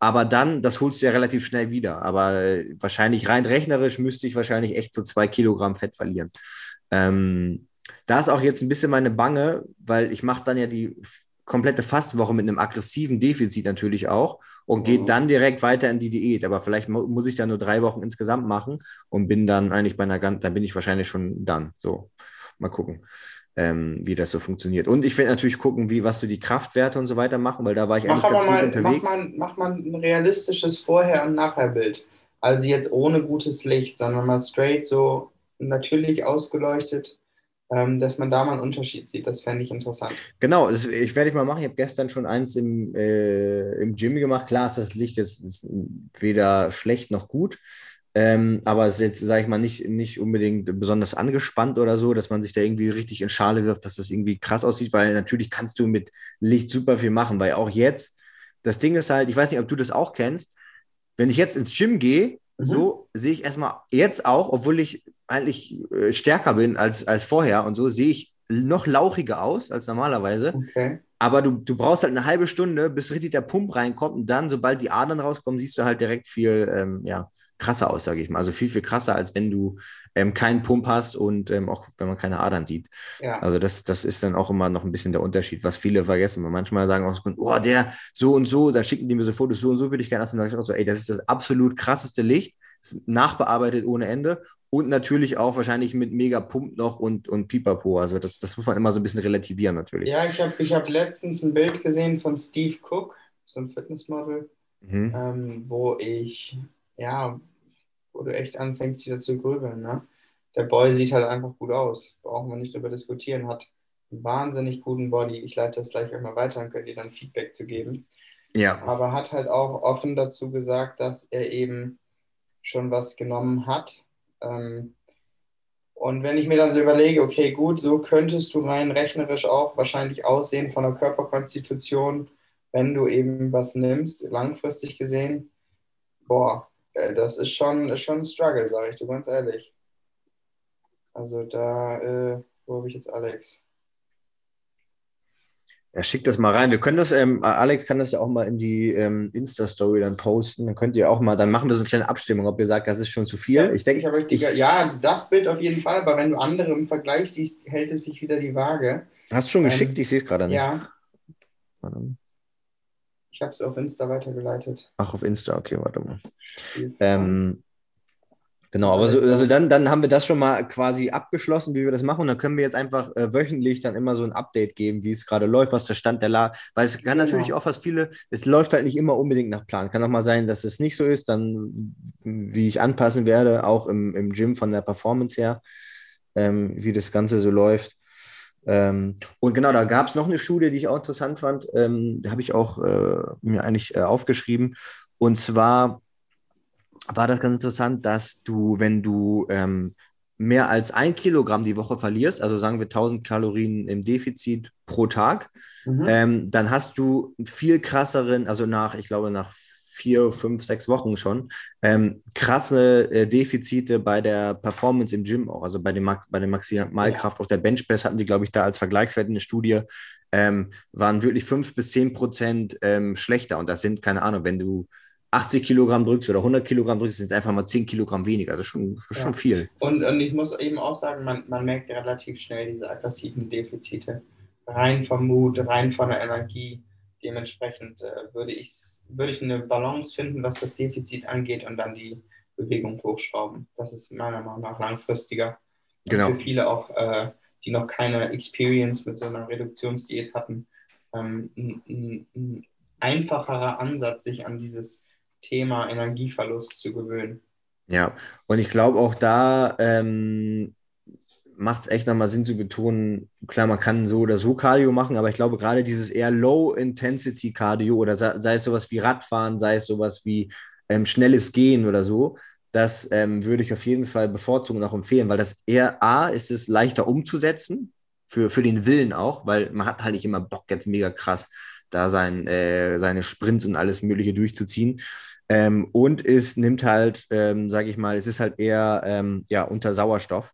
aber dann, das holst du ja relativ schnell wieder. Aber äh, wahrscheinlich rein rechnerisch müsste ich wahrscheinlich echt so zwei Kilogramm Fett verlieren. Ähm, da ist auch jetzt ein bisschen meine Bange, weil ich mache dann ja die komplette Fastwoche mit einem aggressiven Defizit natürlich auch und gehe Mhm. dann direkt weiter in die Diät. Aber vielleicht mu muss ich da nur drei Wochen insgesamt machen und bin dann eigentlich bei einer ganz, dann bin ich wahrscheinlich schon dann. So, mal gucken, ähm, wie das so funktioniert. Und ich werde natürlich gucken, wie, was so die Kraftwerte und so weiter machen, weil da war ich Mach eigentlich ganz gut mal, mach unterwegs. mal, mach mal ein realistisches Vorher- und Nachherbild. Also jetzt ohne gutes Licht, sondern mal straight so natürlich ausgeleuchtet, ähm, dass man da mal einen Unterschied sieht. Das fände ich interessant. Genau, das, ich werde ich mal machen. Ich habe gestern schon eins im, äh, im Gym gemacht. Klar ist das Licht jetzt weder schlecht noch gut. Ähm, aber es ist jetzt, sage ich mal, nicht, nicht unbedingt besonders angespannt oder so, dass man sich da irgendwie richtig in Schale wirft, dass das irgendwie krass aussieht, weil natürlich kannst du mit Licht super viel machen, weil auch jetzt, das Ding ist halt, ich weiß nicht, ob du das auch kennst, wenn ich jetzt ins Gym gehe, Mhm. so sehe ich erstmal jetzt auch, obwohl ich eigentlich äh, stärker bin als, als vorher und so, sehe ich noch lauchiger aus als normalerweise. Okay. Aber du, du brauchst halt eine halbe Stunde, bis richtig der Pump reinkommt und dann, sobald die Adern rauskommen, siehst du halt direkt viel ähm, ja, krasser aus, sage ich mal. Also viel, viel krasser, als wenn du ähm, keinen Pump hast und ähm, auch wenn man keine Adern sieht. Ja. Also das, das ist dann auch immer noch ein bisschen der Unterschied, was viele vergessen. Weil manchmal sagen auch so, oh, der so und so, dann schicken die mir so Fotos, so und so würde ich gerne lassen. Dann sage ich auch so, ey, das ist das absolut krasseste Licht, nachbearbeitet ohne Ende und natürlich auch wahrscheinlich mit mega Pump noch und, und Pipapo. Also das, das muss man immer so ein bisschen relativieren natürlich. Ja, ich habe ich hab letztens ein Bild gesehen von Steve Cook, so ein Fitnessmodel, Mhm. ähm, wo ich, ja, wo du echt anfängst wieder zu grübeln. Ne? Der Boy sieht halt einfach gut aus, brauchen wir nicht darüber diskutieren, hat einen wahnsinnig guten Body. Ich leite das gleich einmal weiter und könnt ihr dann Feedback zu geben. Ja. Aber hat halt auch offen dazu gesagt, dass er eben schon was genommen hat. Ähm, und wenn ich mir dann so überlege, okay, gut, so könntest du rein rechnerisch auch wahrscheinlich aussehen von der Körperkonstitution, wenn du eben was nimmst, langfristig gesehen. Boah, das ist schon, ist schon ein Struggle, sage ich dir ganz ehrlich. Also da, äh, wo habe ich jetzt Alex? Ja, schick das mal rein. Wir können das, ähm, Alex kann das ja auch mal in die ähm, Insta-Story dann posten. Dann könnt ihr auch mal, dann machen wir so eine kleine Abstimmung, ob ihr sagt, das ist schon zu viel. Ich denke, ich die, ja, das Bild auf jeden Fall, aber wenn du andere im Vergleich siehst, hält es sich wieder die Waage. hast du schon Ähm, geschickt? Ich sehe es gerade nicht. Ja, Warte. Ich habe es auf Insta weitergeleitet. Ach, auf Insta, okay, warte mal. Ähm, Genau, aber so, also dann, dann haben wir das schon mal quasi abgeschlossen, wie wir das machen. Und dann können wir jetzt einfach äh, wöchentlich dann immer so ein Update geben, wie es gerade läuft, was der Stand der Lage. Weil es kann Genau. natürlich auch was viele, es läuft halt nicht immer unbedingt nach Plan. Kann auch mal sein, dass es nicht so ist, dann wie ich anpassen werde, auch im, im Gym von der Performance her, ähm, wie das Ganze so läuft. Ähm, und genau, da gab es noch eine Studie, die ich auch interessant fand. Ähm, da habe ich auch äh, mir eigentlich äh, aufgeschrieben. Und zwar war das ganz interessant, dass du, wenn du ähm, mehr als ein Kilogramm die Woche verlierst, also sagen wir 1000 Kalorien im Defizit pro Tag, Mhm. ähm, dann hast du einen viel krasseren, also nach, ich glaube, nach vier, fünf, sechs Wochen schon, ähm, krasse äh, Defizite bei der Performance im Gym auch, also bei, dem Max, bei der Maximalkraft auf der Benchpress hatten die, glaube ich, da als Vergleichswert eine Studie, ähm, waren wirklich fünf bis zehn Prozent ähm, schlechter. Und das sind, keine Ahnung, wenn du 80 Kilogramm drückst oder 100 Kilogramm drückst, sind es einfach mal 10 Kilogramm weniger. Das ist schon, ist Ja. schon viel. Und, und ich muss eben auch sagen, man, man merkt relativ schnell diese aggressiven Defizite. Rein vom Mut, rein von der Energie. Dementsprechend äh, würde, ich, würde ich eine Balance finden, was das Defizit angeht und dann die Bewegung hochschrauben. Das ist meiner Meinung nach langfristiger. Genau. Für viele auch, äh, die noch keine Experience mit so einer Reduktionsdiät hatten, ähm, ein, ein, ein einfacherer Ansatz, sich an dieses Thema Energieverlust zu gewöhnen. Ja, und ich glaube auch da ähm, macht es echt nochmal Sinn zu betonen, klar, man kann so oder so Cardio machen, aber ich glaube gerade dieses eher Low-Intensity-Cardio oder sei, es sowas wie Radfahren, sei es sowas wie ähm, schnelles Gehen oder so, das ähm, würde ich auf jeden Fall bevorzugen und auch empfehlen, weil das eher A, ist es leichter umzusetzen, für, für den Willen auch, weil man hat halt nicht immer Bock, jetzt mega krass da sein, äh, seine Sprints und alles Mögliche durchzuziehen. Ähm, und es nimmt halt, ähm, sage ich mal, es ist halt eher ähm, ja, unter Sauerstoff.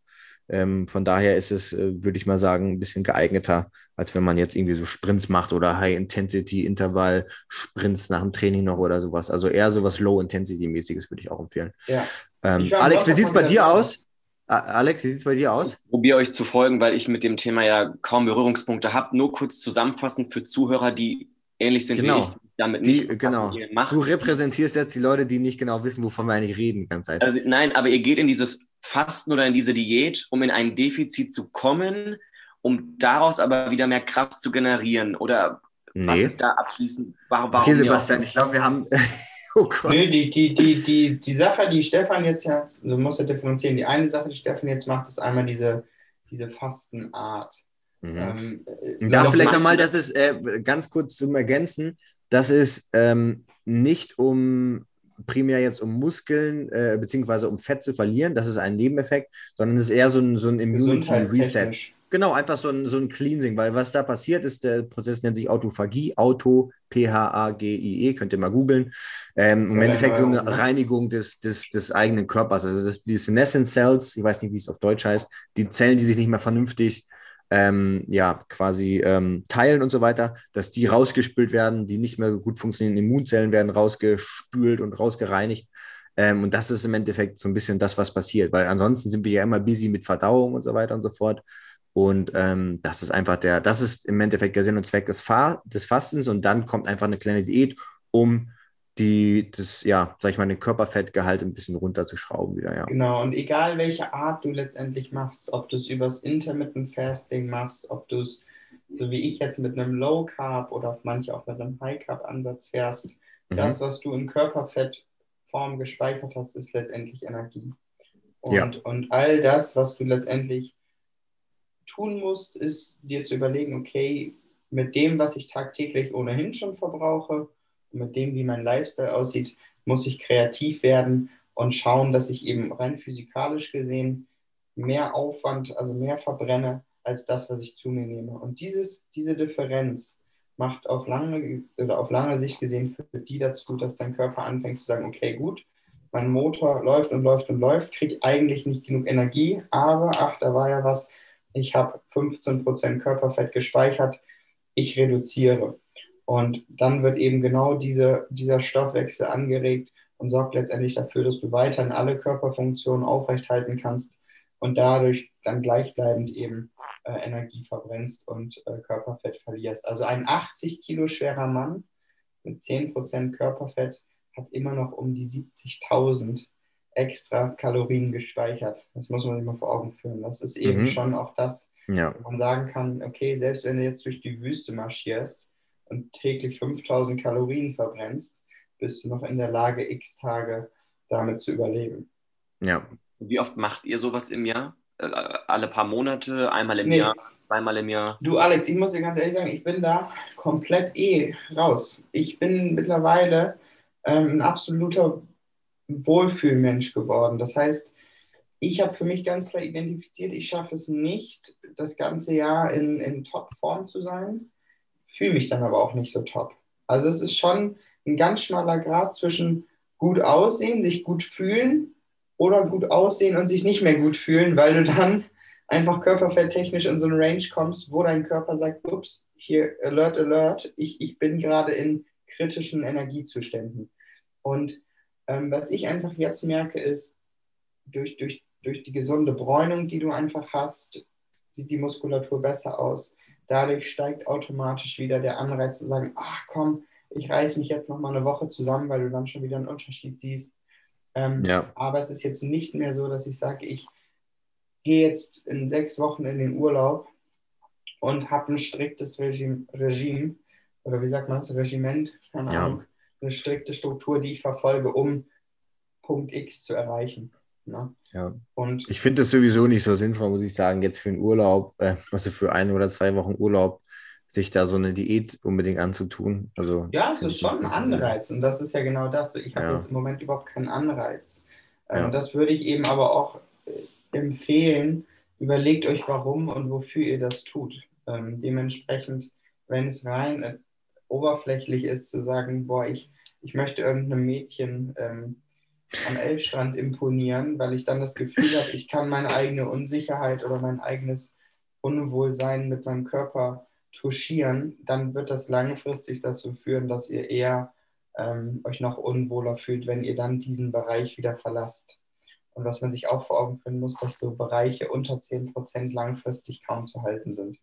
Ähm, von daher ist es, äh, würde ich mal sagen, ein bisschen geeigneter, als wenn man jetzt irgendwie so Sprints macht oder High-Intensity-Intervall-Sprints nach dem Training noch oder sowas. Also eher sowas Low-Intensity-mäßiges würde ich auch empfehlen. Ja. Ähm, Ich Alex, wie sieht es bei dir aus? Alex, wie sieht es bei dir aus? probiere euch zu folgen, weil ich mit dem Thema ja kaum Berührungspunkte habe. Nur kurz zusammenfassend für Zuhörer, die ähnlich sind Genau. wie ich, damit Die, nicht genau. Du repräsentierst jetzt die Leute, die nicht genau wissen, wovon wir eigentlich reden, die ganze Zeit. Also, nein, aber ihr geht in dieses Fasten oder in diese Diät, um in ein Defizit zu kommen, um daraus aber wieder mehr Kraft zu generieren. Oder was nee. ist da abschließend? Warum, warum Okay, Sebastian, ich glaube, wir haben. oh Gott. Nö, die, die, die, die, die Sache, die Stefan jetzt hat, du musst ja differenzieren. Die eine Sache, die Stefan jetzt macht, ist einmal diese, diese Fastenart. Mhm. Ähm, äh, Und Da vielleicht nochmal, das ist äh, ganz kurz zum Ergänzen, das ist ähm, nicht um primär jetzt um Muskeln äh, beziehungsweise um Fett zu verlieren, das ist ein Nebeneffekt, sondern es ist eher so ein, so ein Immunity Reset. gesundheitstechnisch. Genau, einfach so ein, so ein Cleansing, weil was da passiert ist, der Prozess nennt sich Autophagie, Auto, P-H-A-G-I-E, könnt ihr mal googeln. Ähm, Im Endeffekt so eine ne? Reinigung des, des, des eigenen Körpers. Also das, die Senescent Cells, ich weiß nicht, wie es auf Deutsch heißt, die Zellen, die sich nicht mehr vernünftig ähm, ja, quasi ähm, teilen und so weiter, dass die rausgespült werden, die nicht mehr gut funktionieren. Immunzellen werden rausgespült und rausgereinigt. Ähm, und das ist im Endeffekt so ein bisschen das, was passiert, weil ansonsten sind wir ja immer busy mit Verdauung und so weiter und so fort. Und ähm, das ist einfach der, das ist im Endeffekt der Sinn und Zweck des, Fa des Fastens und dann kommt einfach eine kleine Diät, um die, das, ja, sag ich mal, den Körperfettgehalt ein bisschen runterzuschrauben wieder, ja. Genau, und egal welche Art du letztendlich machst, ob du es übers Intermittent Fasting machst, ob du es, so wie ich jetzt mit einem Low Carb oder manche auch mit einem High Carb Ansatz fährst, Mhm. das, was du in Körperfettform gespeichert hast, ist letztendlich Energie. Und, Ja. und all das, was du letztendlich tun musst, ist dir zu überlegen, okay, mit dem, was ich tagtäglich ohnehin schon verbrauche, mit dem, wie mein Lifestyle aussieht, muss ich kreativ werden und schauen, dass ich eben rein physikalisch gesehen mehr Aufwand, also mehr verbrenne, als das, was ich zu mir nehme. Und dieses, diese Differenz macht auf lange, oder auf lange Sicht gesehen für die dazu, dass dein Körper anfängt zu sagen, okay, gut, mein Motor läuft und läuft und läuft, kriege eigentlich nicht genug Energie, aber ach, da war ja was, ich habe 15% Körperfett gespeichert, ich reduziere. Und dann wird eben genau diese, dieser Stoffwechsel angeregt und sorgt letztendlich dafür, dass du weiterhin alle Körperfunktionen aufrechthalten kannst und dadurch dann gleichbleibend eben äh, Energie verbrennst und äh, Körperfett verlierst. Also ein 80 Kilo schwerer Mann mit 10% Körperfett hat immer noch um die 70.000 extra Kalorien gespeichert. Das muss man sich mal vor Augen führen. Das ist eben Mhm. schon auch das, Ja, wo man sagen kann, okay, selbst wenn du jetzt durch die Wüste marschierst und täglich 5000 Kalorien verbrennst, bist du noch in der Lage, x Tage damit zu überleben. ja. Wie oft macht ihr sowas im Jahr? Äh, Alle paar Monate, einmal im Nee. Jahr, zweimal im Jahr? Du, Alex, ich muss dir ganz ehrlich sagen, ich bin da komplett eh raus. Ich bin mittlerweile ähm, ein absoluter Wohlfühlmensch geworden. Das heißt, ich habe für mich ganz klar identifiziert, ich schaffe es nicht, das ganze Jahr in, in Topform zu sein, fühle mich dann aber auch nicht so top. Also es ist schon ein ganz schmaler Grad zwischen gut aussehen, sich gut fühlen oder gut aussehen und sich nicht mehr gut fühlen, weil du dann einfach körperfetttechnisch in so eine Range kommst, wo dein Körper sagt, ups, hier, alert, alert, ich, ich bin gerade in kritischen Energiezuständen. Und ähm, was ich einfach jetzt merke, ist, durch, durch, durch die gesunde Bräunung, die du einfach hast, sieht die Muskulatur besser aus. Dadurch steigt automatisch wieder der Anreiz zu sagen, ach komm, ich reiß mich jetzt noch mal eine Woche zusammen, weil du dann schon wieder einen Unterschied siehst. Ähm, Ja. Aber es ist jetzt nicht mehr so, dass ich sage, ich gehe jetzt in sechs Wochen in den Urlaub und habe ein striktes Regime, Regime oder wie sagt man das, Regiment, keine Ja. Ahnung, eine strikte Struktur, die ich verfolge, um Punkt X zu erreichen. Ne? Ja. Und Ich finde es sowieso nicht so sinnvoll, muss ich sagen, jetzt für einen Urlaub, äh, also für ein oder zwei Wochen Urlaub, sich da so eine Diät unbedingt anzutun. Also, Ja, es ist schon ein Anreiz und das ist ja genau das. Ich habe Ja. jetzt im Moment überhaupt keinen Anreiz. Ähm, Ja. Das würde ich eben aber auch äh, empfehlen. Überlegt euch, warum und wofür ihr das tut. Ähm, dementsprechend, wenn es rein äh, oberflächlich ist, zu sagen, boah, ich, ich möchte irgendeinem Mädchen ähm, am Elbstrand imponieren, weil ich dann das Gefühl habe, ich kann meine eigene Unsicherheit oder mein eigenes Unwohlsein mit meinem Körper touchieren, dann wird das langfristig dazu führen, dass ihr eher ähm, euch noch unwohler fühlt, wenn ihr dann diesen Bereich wieder verlasst. Und was man sich auch vor Augen führen muss, dass so Bereiche unter 10% langfristig kaum zu halten sind.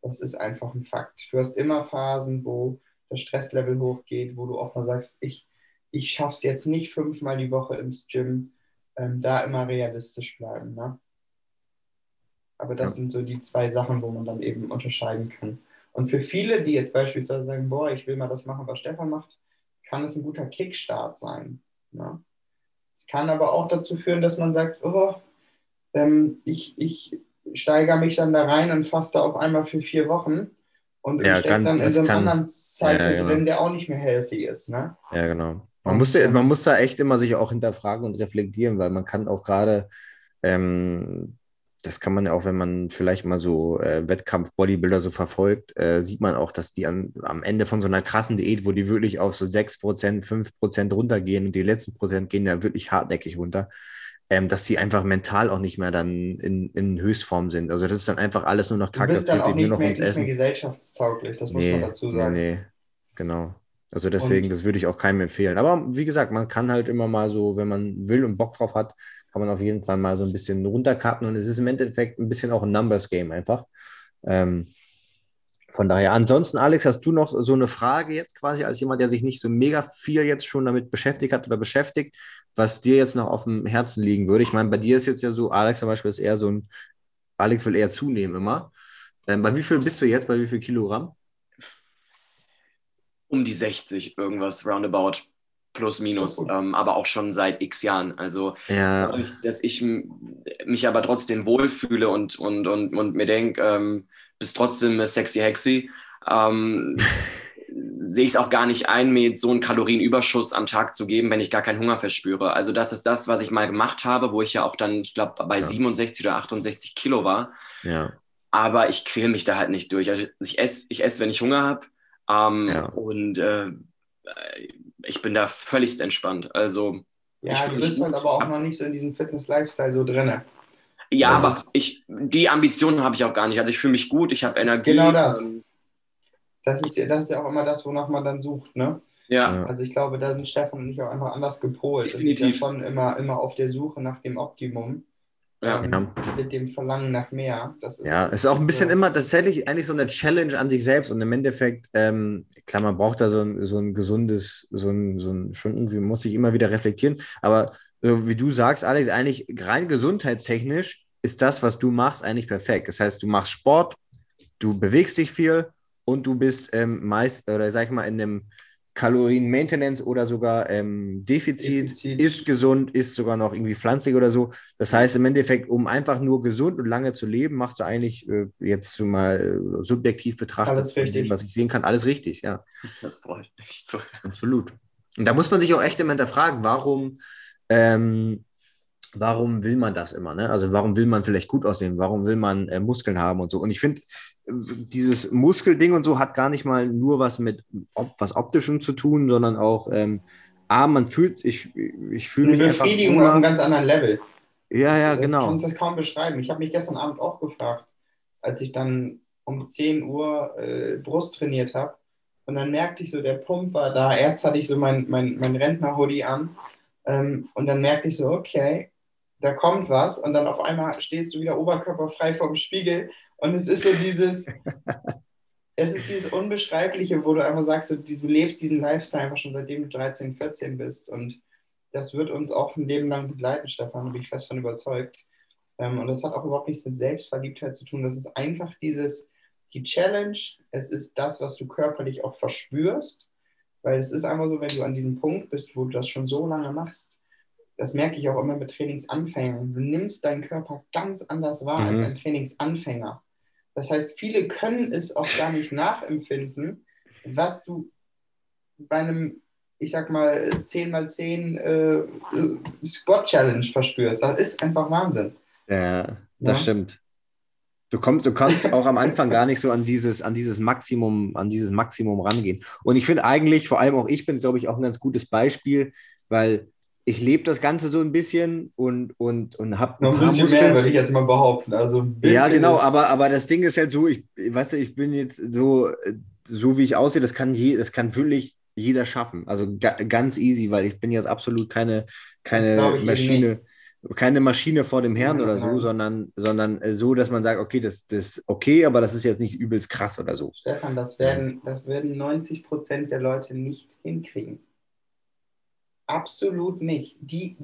Das ist einfach ein Fakt. Du hast immer Phasen, wo das Stresslevel hochgeht, wo du auch mal sagst, ich, ich schaffe es jetzt nicht fünfmal die Woche ins Gym. Ähm, da immer realistisch bleiben. Ne? Aber das Ja. sind so die zwei Sachen, wo man dann eben unterscheiden kann. Und für viele, die jetzt beispielsweise sagen, boah, ich will mal das machen, was Stefan macht, kann es ein guter Kickstart sein. Ne? Es kann aber auch dazu führen, dass man sagt, oh, ähm, ich, ich steigere mich dann da rein und faste auf einmal für vier Wochen und Ja, stecke dann in so einem anderen Cycle Ja, genau. drin, der auch nicht mehr healthy ist. Ne? Ja, genau. Man muss, man muss da echt immer sich auch hinterfragen und reflektieren, weil man kann auch gerade, ähm, das kann man ja auch, wenn man vielleicht mal so äh, Wettkampf-Bodybuilder so verfolgt, äh, sieht man auch, dass die an, am Ende von so einer krassen Diät, wo die wirklich auf so 6%, 5% runtergehen und die letzten Prozent gehen ja wirklich hartnäckig runter, ähm, dass die einfach mental auch nicht mehr dann in, in Höchstform sind. Also das ist dann einfach alles nur noch Kacke, es auch sich nur noch mehr, ums nicht mehr Essen. gesellschaftstauglich, das muss man dazu sagen. Nee, nee, genau. Also deswegen, das würde ich auch keinem empfehlen. Aber wie gesagt, man kann halt immer mal so, wenn man will und Bock drauf hat, kann man auf jeden Fall mal so ein bisschen runtercutten und es ist im Endeffekt ein bisschen auch ein Numbers-Game einfach. Ähm, von daher, ansonsten, Alex, hast du noch so eine Frage jetzt quasi als jemand, der sich nicht so mega viel jetzt schon damit beschäftigt hat oder beschäftigt, was dir jetzt noch auf dem Herzen liegen würde? Ich meine, bei dir ist jetzt ja so, Alex zum Beispiel ist eher so ein, Alex will eher zunehmen immer. Ähm, bei wie viel bist du jetzt? Bei wie viel Kilogramm? Um die 60 irgendwas, roundabout, plus minus, Oh. ähm, aber auch schon seit x Jahren. Also Ja, dass ich mich aber trotzdem wohlfühle und, und, und, und mir denke, ähm, bist trotzdem eine sexy Hexy, ähm, sehe ich es auch gar nicht ein, mir jetzt so einen Kalorienüberschuss am Tag zu geben, wenn ich gar keinen Hunger verspüre. Also das ist das, was ich mal gemacht habe, wo ich ja auch dann, ich glaube, bei Ja. 67 oder 68 Kilo war. ja. Aber ich quäle mich da halt nicht durch. Also ich esse, ich esse wenn ich Hunger habe. Ähm, Ja. Und äh, ich bin da völligst entspannt. Also Ja, Ich du bist halt aber auch noch nicht so in diesem Fitness-Lifestyle so drin. ja, Das aber ich, die Ambitionen habe ich auch gar nicht. Also ich fühle mich gut, ich habe Energie. Genau das. Ähm, Das ist, ja, das ist ja auch immer das, wonach man dann sucht. Ne? ja. Also ich glaube, da sind Stefan und ich auch einfach anders gepolt. Das ist Definitiv. ja schon immer, immer auf der Suche nach dem Optimum. Ja. ähm, Ja. Mit dem Verlangen nach mehr. Das ist, Ja, es ist auch ein bisschen so- immer tatsächlich eigentlich so eine Challenge an sich selbst und im Endeffekt, ähm, klar, man braucht da so ein, so ein gesundes, so ein, so ein, schon irgendwie, muss sich immer wieder reflektieren, aber so wie du sagst, Alex, eigentlich rein gesundheitstechnisch ist das, was du machst, eigentlich perfekt. Das heißt, du machst Sport, du bewegst dich viel und du bist ähm, meist, oder sag ich mal, in einem Kalorien-Maintenance oder sogar ähm, Defizit, Defizit. ist gesund, ist sogar noch irgendwie pflanzlich oder so. Das heißt im Endeffekt, um einfach nur gesund und lange zu leben, machst du eigentlich äh, jetzt mal äh, subjektiv betrachtet, dem, was ich sehen kann, alles richtig, ja, Das freut mich so. absolut. Und da muss man sich auch echt immer hinterfragen, warum, ähm, warum will man das immer? Ne? Also warum will man vielleicht gut aussehen? Warum will man äh, Muskeln haben und so? Und ich finde, dieses Muskelding und so hat gar nicht mal nur was mit ob, was Optischem zu tun, sondern auch, ähm, A, man fühlt, ich, ich fühle Eine mich einfach Befriedigung auf einem ganz anderen Level. Ja, ja, das, genau. kannst du das kaum beschreiben. Ich habe mich gestern Abend auch gefragt, als ich dann um 10 Uhr äh, Brust trainiert habe. Und dann merkte ich so, der Pump war da. Erst hatte ich so mein, mein, mein Rentner-Hoodie an. Ähm, und dann merkte ich so, okay, da kommt was. Und dann auf einmal stehst du wieder oberkörperfrei vor dem Spiegel. Und es ist so dieses, es ist dieses Unbeschreibliche, wo du einfach sagst, die- du lebst diesen Lifestyle einfach schon seitdem du 13, 14 bist. Und das wird uns auch ein Leben lang begleiten, Stefan, da bin ich fest von überzeugt. Ähm, und das hat auch überhaupt nichts mit Selbstverliebtheit zu tun. Das ist einfach dieses, die Challenge, es ist das, was du körperlich auch verspürst, weil es ist einfach so, wenn du an diesem Punkt bist, wo du das schon so lange machst, das merke ich auch immer mit Trainingsanfängern. Du nimmst deinen Körper ganz anders wahr als Mhm. ein Trainingsanfänger. Das heißt, viele können es auch gar nicht nachempfinden, was du bei einem, ich sag mal, 10x10 äh, Squat Challenge verspürst. Das ist einfach Wahnsinn. Ja, das Ja. stimmt. Du kommst, du kannst auch am Anfang gar nicht so an dieses, an dieses Maximum, an dieses Maximum rangehen. Und ich finde eigentlich, vor allem auch ich bin, glaube ich, auch ein ganz gutes Beispiel, weil ich lebe das Ganze so ein bisschen und, und, und habe Noch ein bisschen mehr, würde ich jetzt mal behaupten. Also Ja, genau, aber, aber das Ding ist halt so, ich, weißt du, ich bin jetzt so, äh, so wie ich aussehe, das kann je, das kann wirklich jeder schaffen. Also ga, ganz easy, weil ich bin jetzt absolut keine, keine Maschine, keine Maschine vor dem Herrn Nein, oder so, nein. sondern, sondern äh, so, dass man sagt, okay, das, das ist okay, aber das ist jetzt nicht übelst krass oder so. Stefan, das werden, das werden 90 Prozent der Leute nicht hinkriegen. Absolut nicht. Die,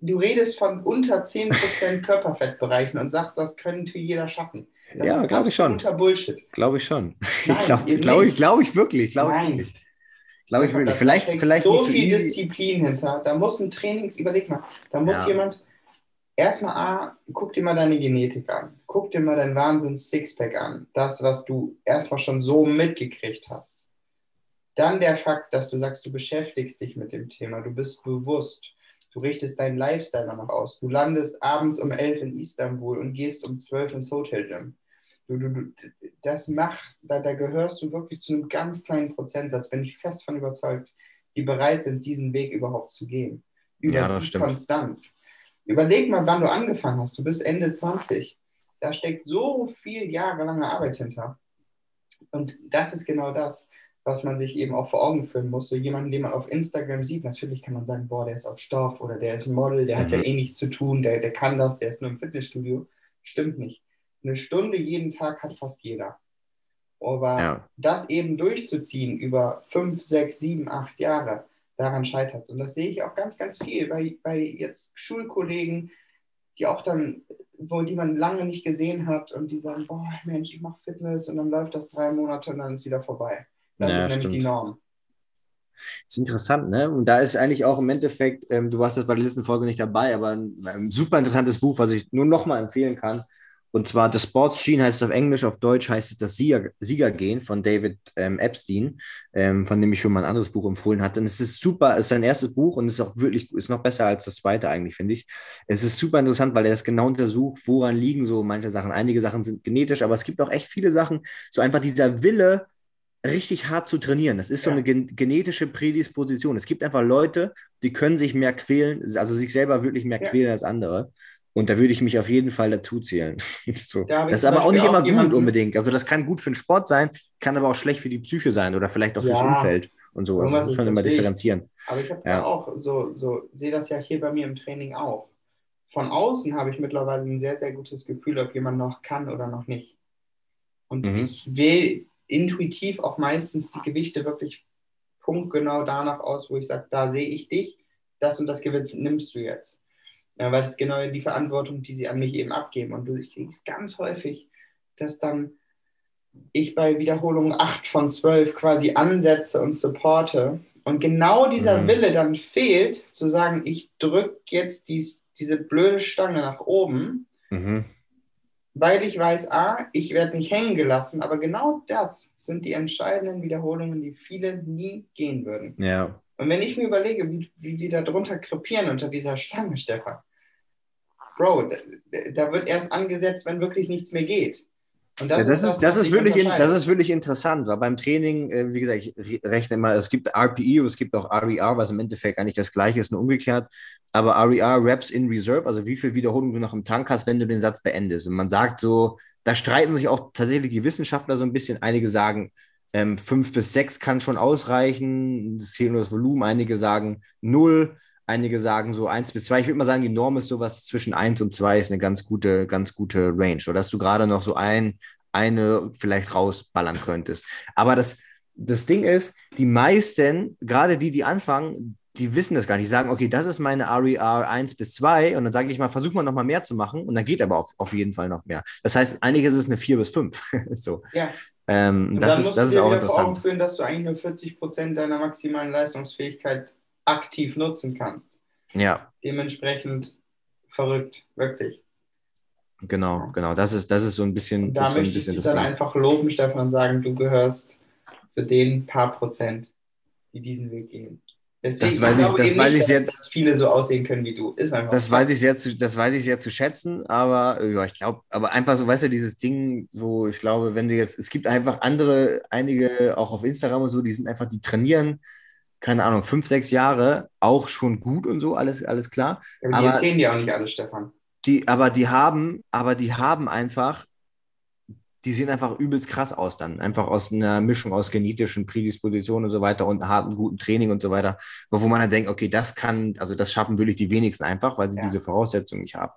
du redest von unter 10 Prozent Körperfettbereichen und sagst, das könnte jeder schaffen. Das ja, glaube ich schon. Bullshit. Glaube ich schon. Nein, glaube ihr glaub ich, glaub ich wirklich. Glaube ich wirklich. Glaube ich Da wirklich. Vielleicht, vielleicht so nicht so viel easy. Disziplin hinter. Da muss ein Trainings, überleg mal, da muss Ja. jemand erstmal A, guck dir mal deine Genetik an. Guck dir mal dein Wahnsinns-Sixpack an. Das, was du erstmal schon so mitgekriegt hast. Dann der Fakt, dass du sagst, du beschäftigst dich mit dem Thema, du bist bewusst, du richtest deinen Lifestyle danach aus. Du landest abends um 11 in Istanbul und gehst um 12 ins Hotel Gym. Du, du, du, das macht, da, da gehörst du wirklich zu einem ganz kleinen Prozentsatz, bin ich fest von überzeugt, die bereit sind, diesen Weg überhaupt zu gehen. Über Ja, die stimmt. Konstanz. Überleg mal, wann du angefangen hast. Du bist Ende 20. Da steckt so viel jahrelange Arbeit hinter. Und das ist genau das, was man sich eben auch vor Augen führen muss. So jemanden, den man auf Instagram sieht, natürlich kann man sagen, boah, der ist auf Stoff oder der ist ein Model, der hat ja Mhm. eh nichts zu tun, der, der kann das, der ist nur im Fitnessstudio. Stimmt nicht. Eine Stunde jeden Tag hat fast jeder. Aber Ja. das eben durchzuziehen über fünf, sechs, sieben, acht Jahre, daran scheitert es. Und das sehe ich auch ganz, ganz viel bei, bei jetzt Schulkollegen, die auch dann, wo die man lange nicht gesehen hat und die sagen, boah, Mensch, ich mache Fitness und dann läuft das drei Monate und dann ist wieder vorbei. Das Ja, ist nämlich stimmt. die Norm. ist interessant, ne? Und da ist eigentlich auch im Endeffekt, ähm, du warst jetzt bei der letzten Folge nicht dabei, aber ein, ein super interessantes Buch, was ich nur nochmal empfehlen kann. Und zwar The Sports Gene heißt es auf Englisch, auf Deutsch heißt es das Sieger, Siegergehen von David ähm, Epstein, ähm, von dem ich schon mal ein anderes Buch empfohlen hatte. Und es ist super, es ist sein erstes Buch und es ist auch wirklich, ist noch besser als das zweite eigentlich, finde ich. Es ist super interessant, weil er es genau untersucht, woran liegen so manche Sachen. Einige Sachen sind genetisch, aber es gibt auch echt viele Sachen, so einfach dieser Wille, richtig hart zu trainieren. Das ist so Ja. eine gen genetische Prädisposition. Es gibt einfach Leute, die können sich mehr quälen, also sich selber wirklich mehr Ja. quälen als andere. Und da würde ich mich auf jeden Fall dazu zählen. so. Da Das ist aber auch nicht immer auch gut unbedingt. Also das kann gut für den Sport sein, kann aber auch schlecht für die Psyche sein oder vielleicht auch fürs Ja. Umfeld und so. Also das muss man immer differenzieren. Aber ich habe Ja. auch so, so, sehe das ja hier bei mir im Training auch. Von außen habe ich mittlerweile ein sehr, sehr gutes Gefühl, ob jemand noch kann oder noch nicht. Und Mhm. ich wähle intuitiv auch meistens die Gewichte wirklich punktgenau danach aus, wo ich sage, da sehe ich dich, das und das Gewicht nimmst du jetzt. Ja, weil das ist genau die Verantwortung, die sie an mich eben abgeben. Und du siehst ganz häufig, dass dann ich bei Wiederholung 8 von 12 quasi ansetze und supporte. Und genau dieser Mhm. Wille dann fehlt, zu sagen, ich drücke jetzt dies, diese blöde Stange nach oben, Mhm. Weil ich weiß, A, ich werde nicht hängen gelassen, aber genau das sind die entscheidenden Wiederholungen, die viele nie gehen würden. Ja. Und wenn ich mir überlege, wie, wie wir da drunter krepieren unter dieser Stange, Stefan, Bro, da, da wird erst angesetzt, wenn wirklich nichts mehr geht. Und Das, ja, das, ist, das, was ist wirklich, in, das ist wirklich interessant, weil beim Training, äh, wie gesagt, ich re- rechne immer, es gibt RPE und es gibt auch RER, was im Endeffekt eigentlich das gleiche ist, nur umgekehrt. Aber RER, Reps in Reserve, also wie viel Wiederholung du noch im Tank hast, wenn du den Satz beendest. Und man sagt so, da streiten sich auch tatsächlich die Wissenschaftler so ein bisschen. Einige sagen, ähm, fünf bis sechs kann schon ausreichen, das das Volumen. Einige sagen null, einige sagen so eins bis zwei. Ich würde mal sagen, die Norm ist sowas zwischen eins und zwei ist eine ganz gute, ganz gute Range. Oder dass du gerade noch so ein, eine vielleicht rausballern könntest. Aber das, das Ding ist, die meisten, gerade die, die anfangen, die wissen das gar nicht. Die sagen, okay, das ist meine RER 1 bis 2 und dann sage ich mal, versuch mal noch mal mehr zu machen und dann geht aber auf, auf jeden Fall noch mehr. Das heißt, eigentlich ist es eine 4 bis 5. so. Ja. Ähm, das ist, das du ist dir auch wieder vor Augen interessant. führen, dass du eigentlich nur 40 Prozent deiner maximalen Leistungsfähigkeit aktiv nutzen kannst. Ja, Dementsprechend verrückt, wirklich. genau, genau. Das ist, das ist so ein bisschen, Und das da ist so ein möchte ich bisschen das dann einfach loben, Stefan, und sagen, du gehörst zu den paar Prozent, die diesen Weg gehen. Deswegen, Das weiß ich- glaube das weiß nicht, ich sehr- dass, dass viele so aussehen können wie du. Ist einfach Das weiß ich sehr zu, das weiß ich sehr zu schätzen, aber ja, ich glaube, aber einfach so, weißt du, dieses Ding, so, ich glaube, wenn du jetzt, es gibt einfach andere, einige auch auf Instagram und so, die sind einfach, die trainieren, keine Ahnung, fünf, sechs Jahre, auch schon gut und so, alles, alles klar. Aber die aber- erzählen dir auch nicht alles, Stefan. Die, aber die haben, aber die haben einfach, die sehen einfach übelst krass aus dann. Einfach aus einer Mischung aus genetischen Prädispositionen und so weiter und harten, guten Training und so weiter. Aber wo man dann denkt, okay, das kann, also das schaffen wirklich die wenigsten einfach, weil sie Ja. diese Voraussetzungen nicht haben.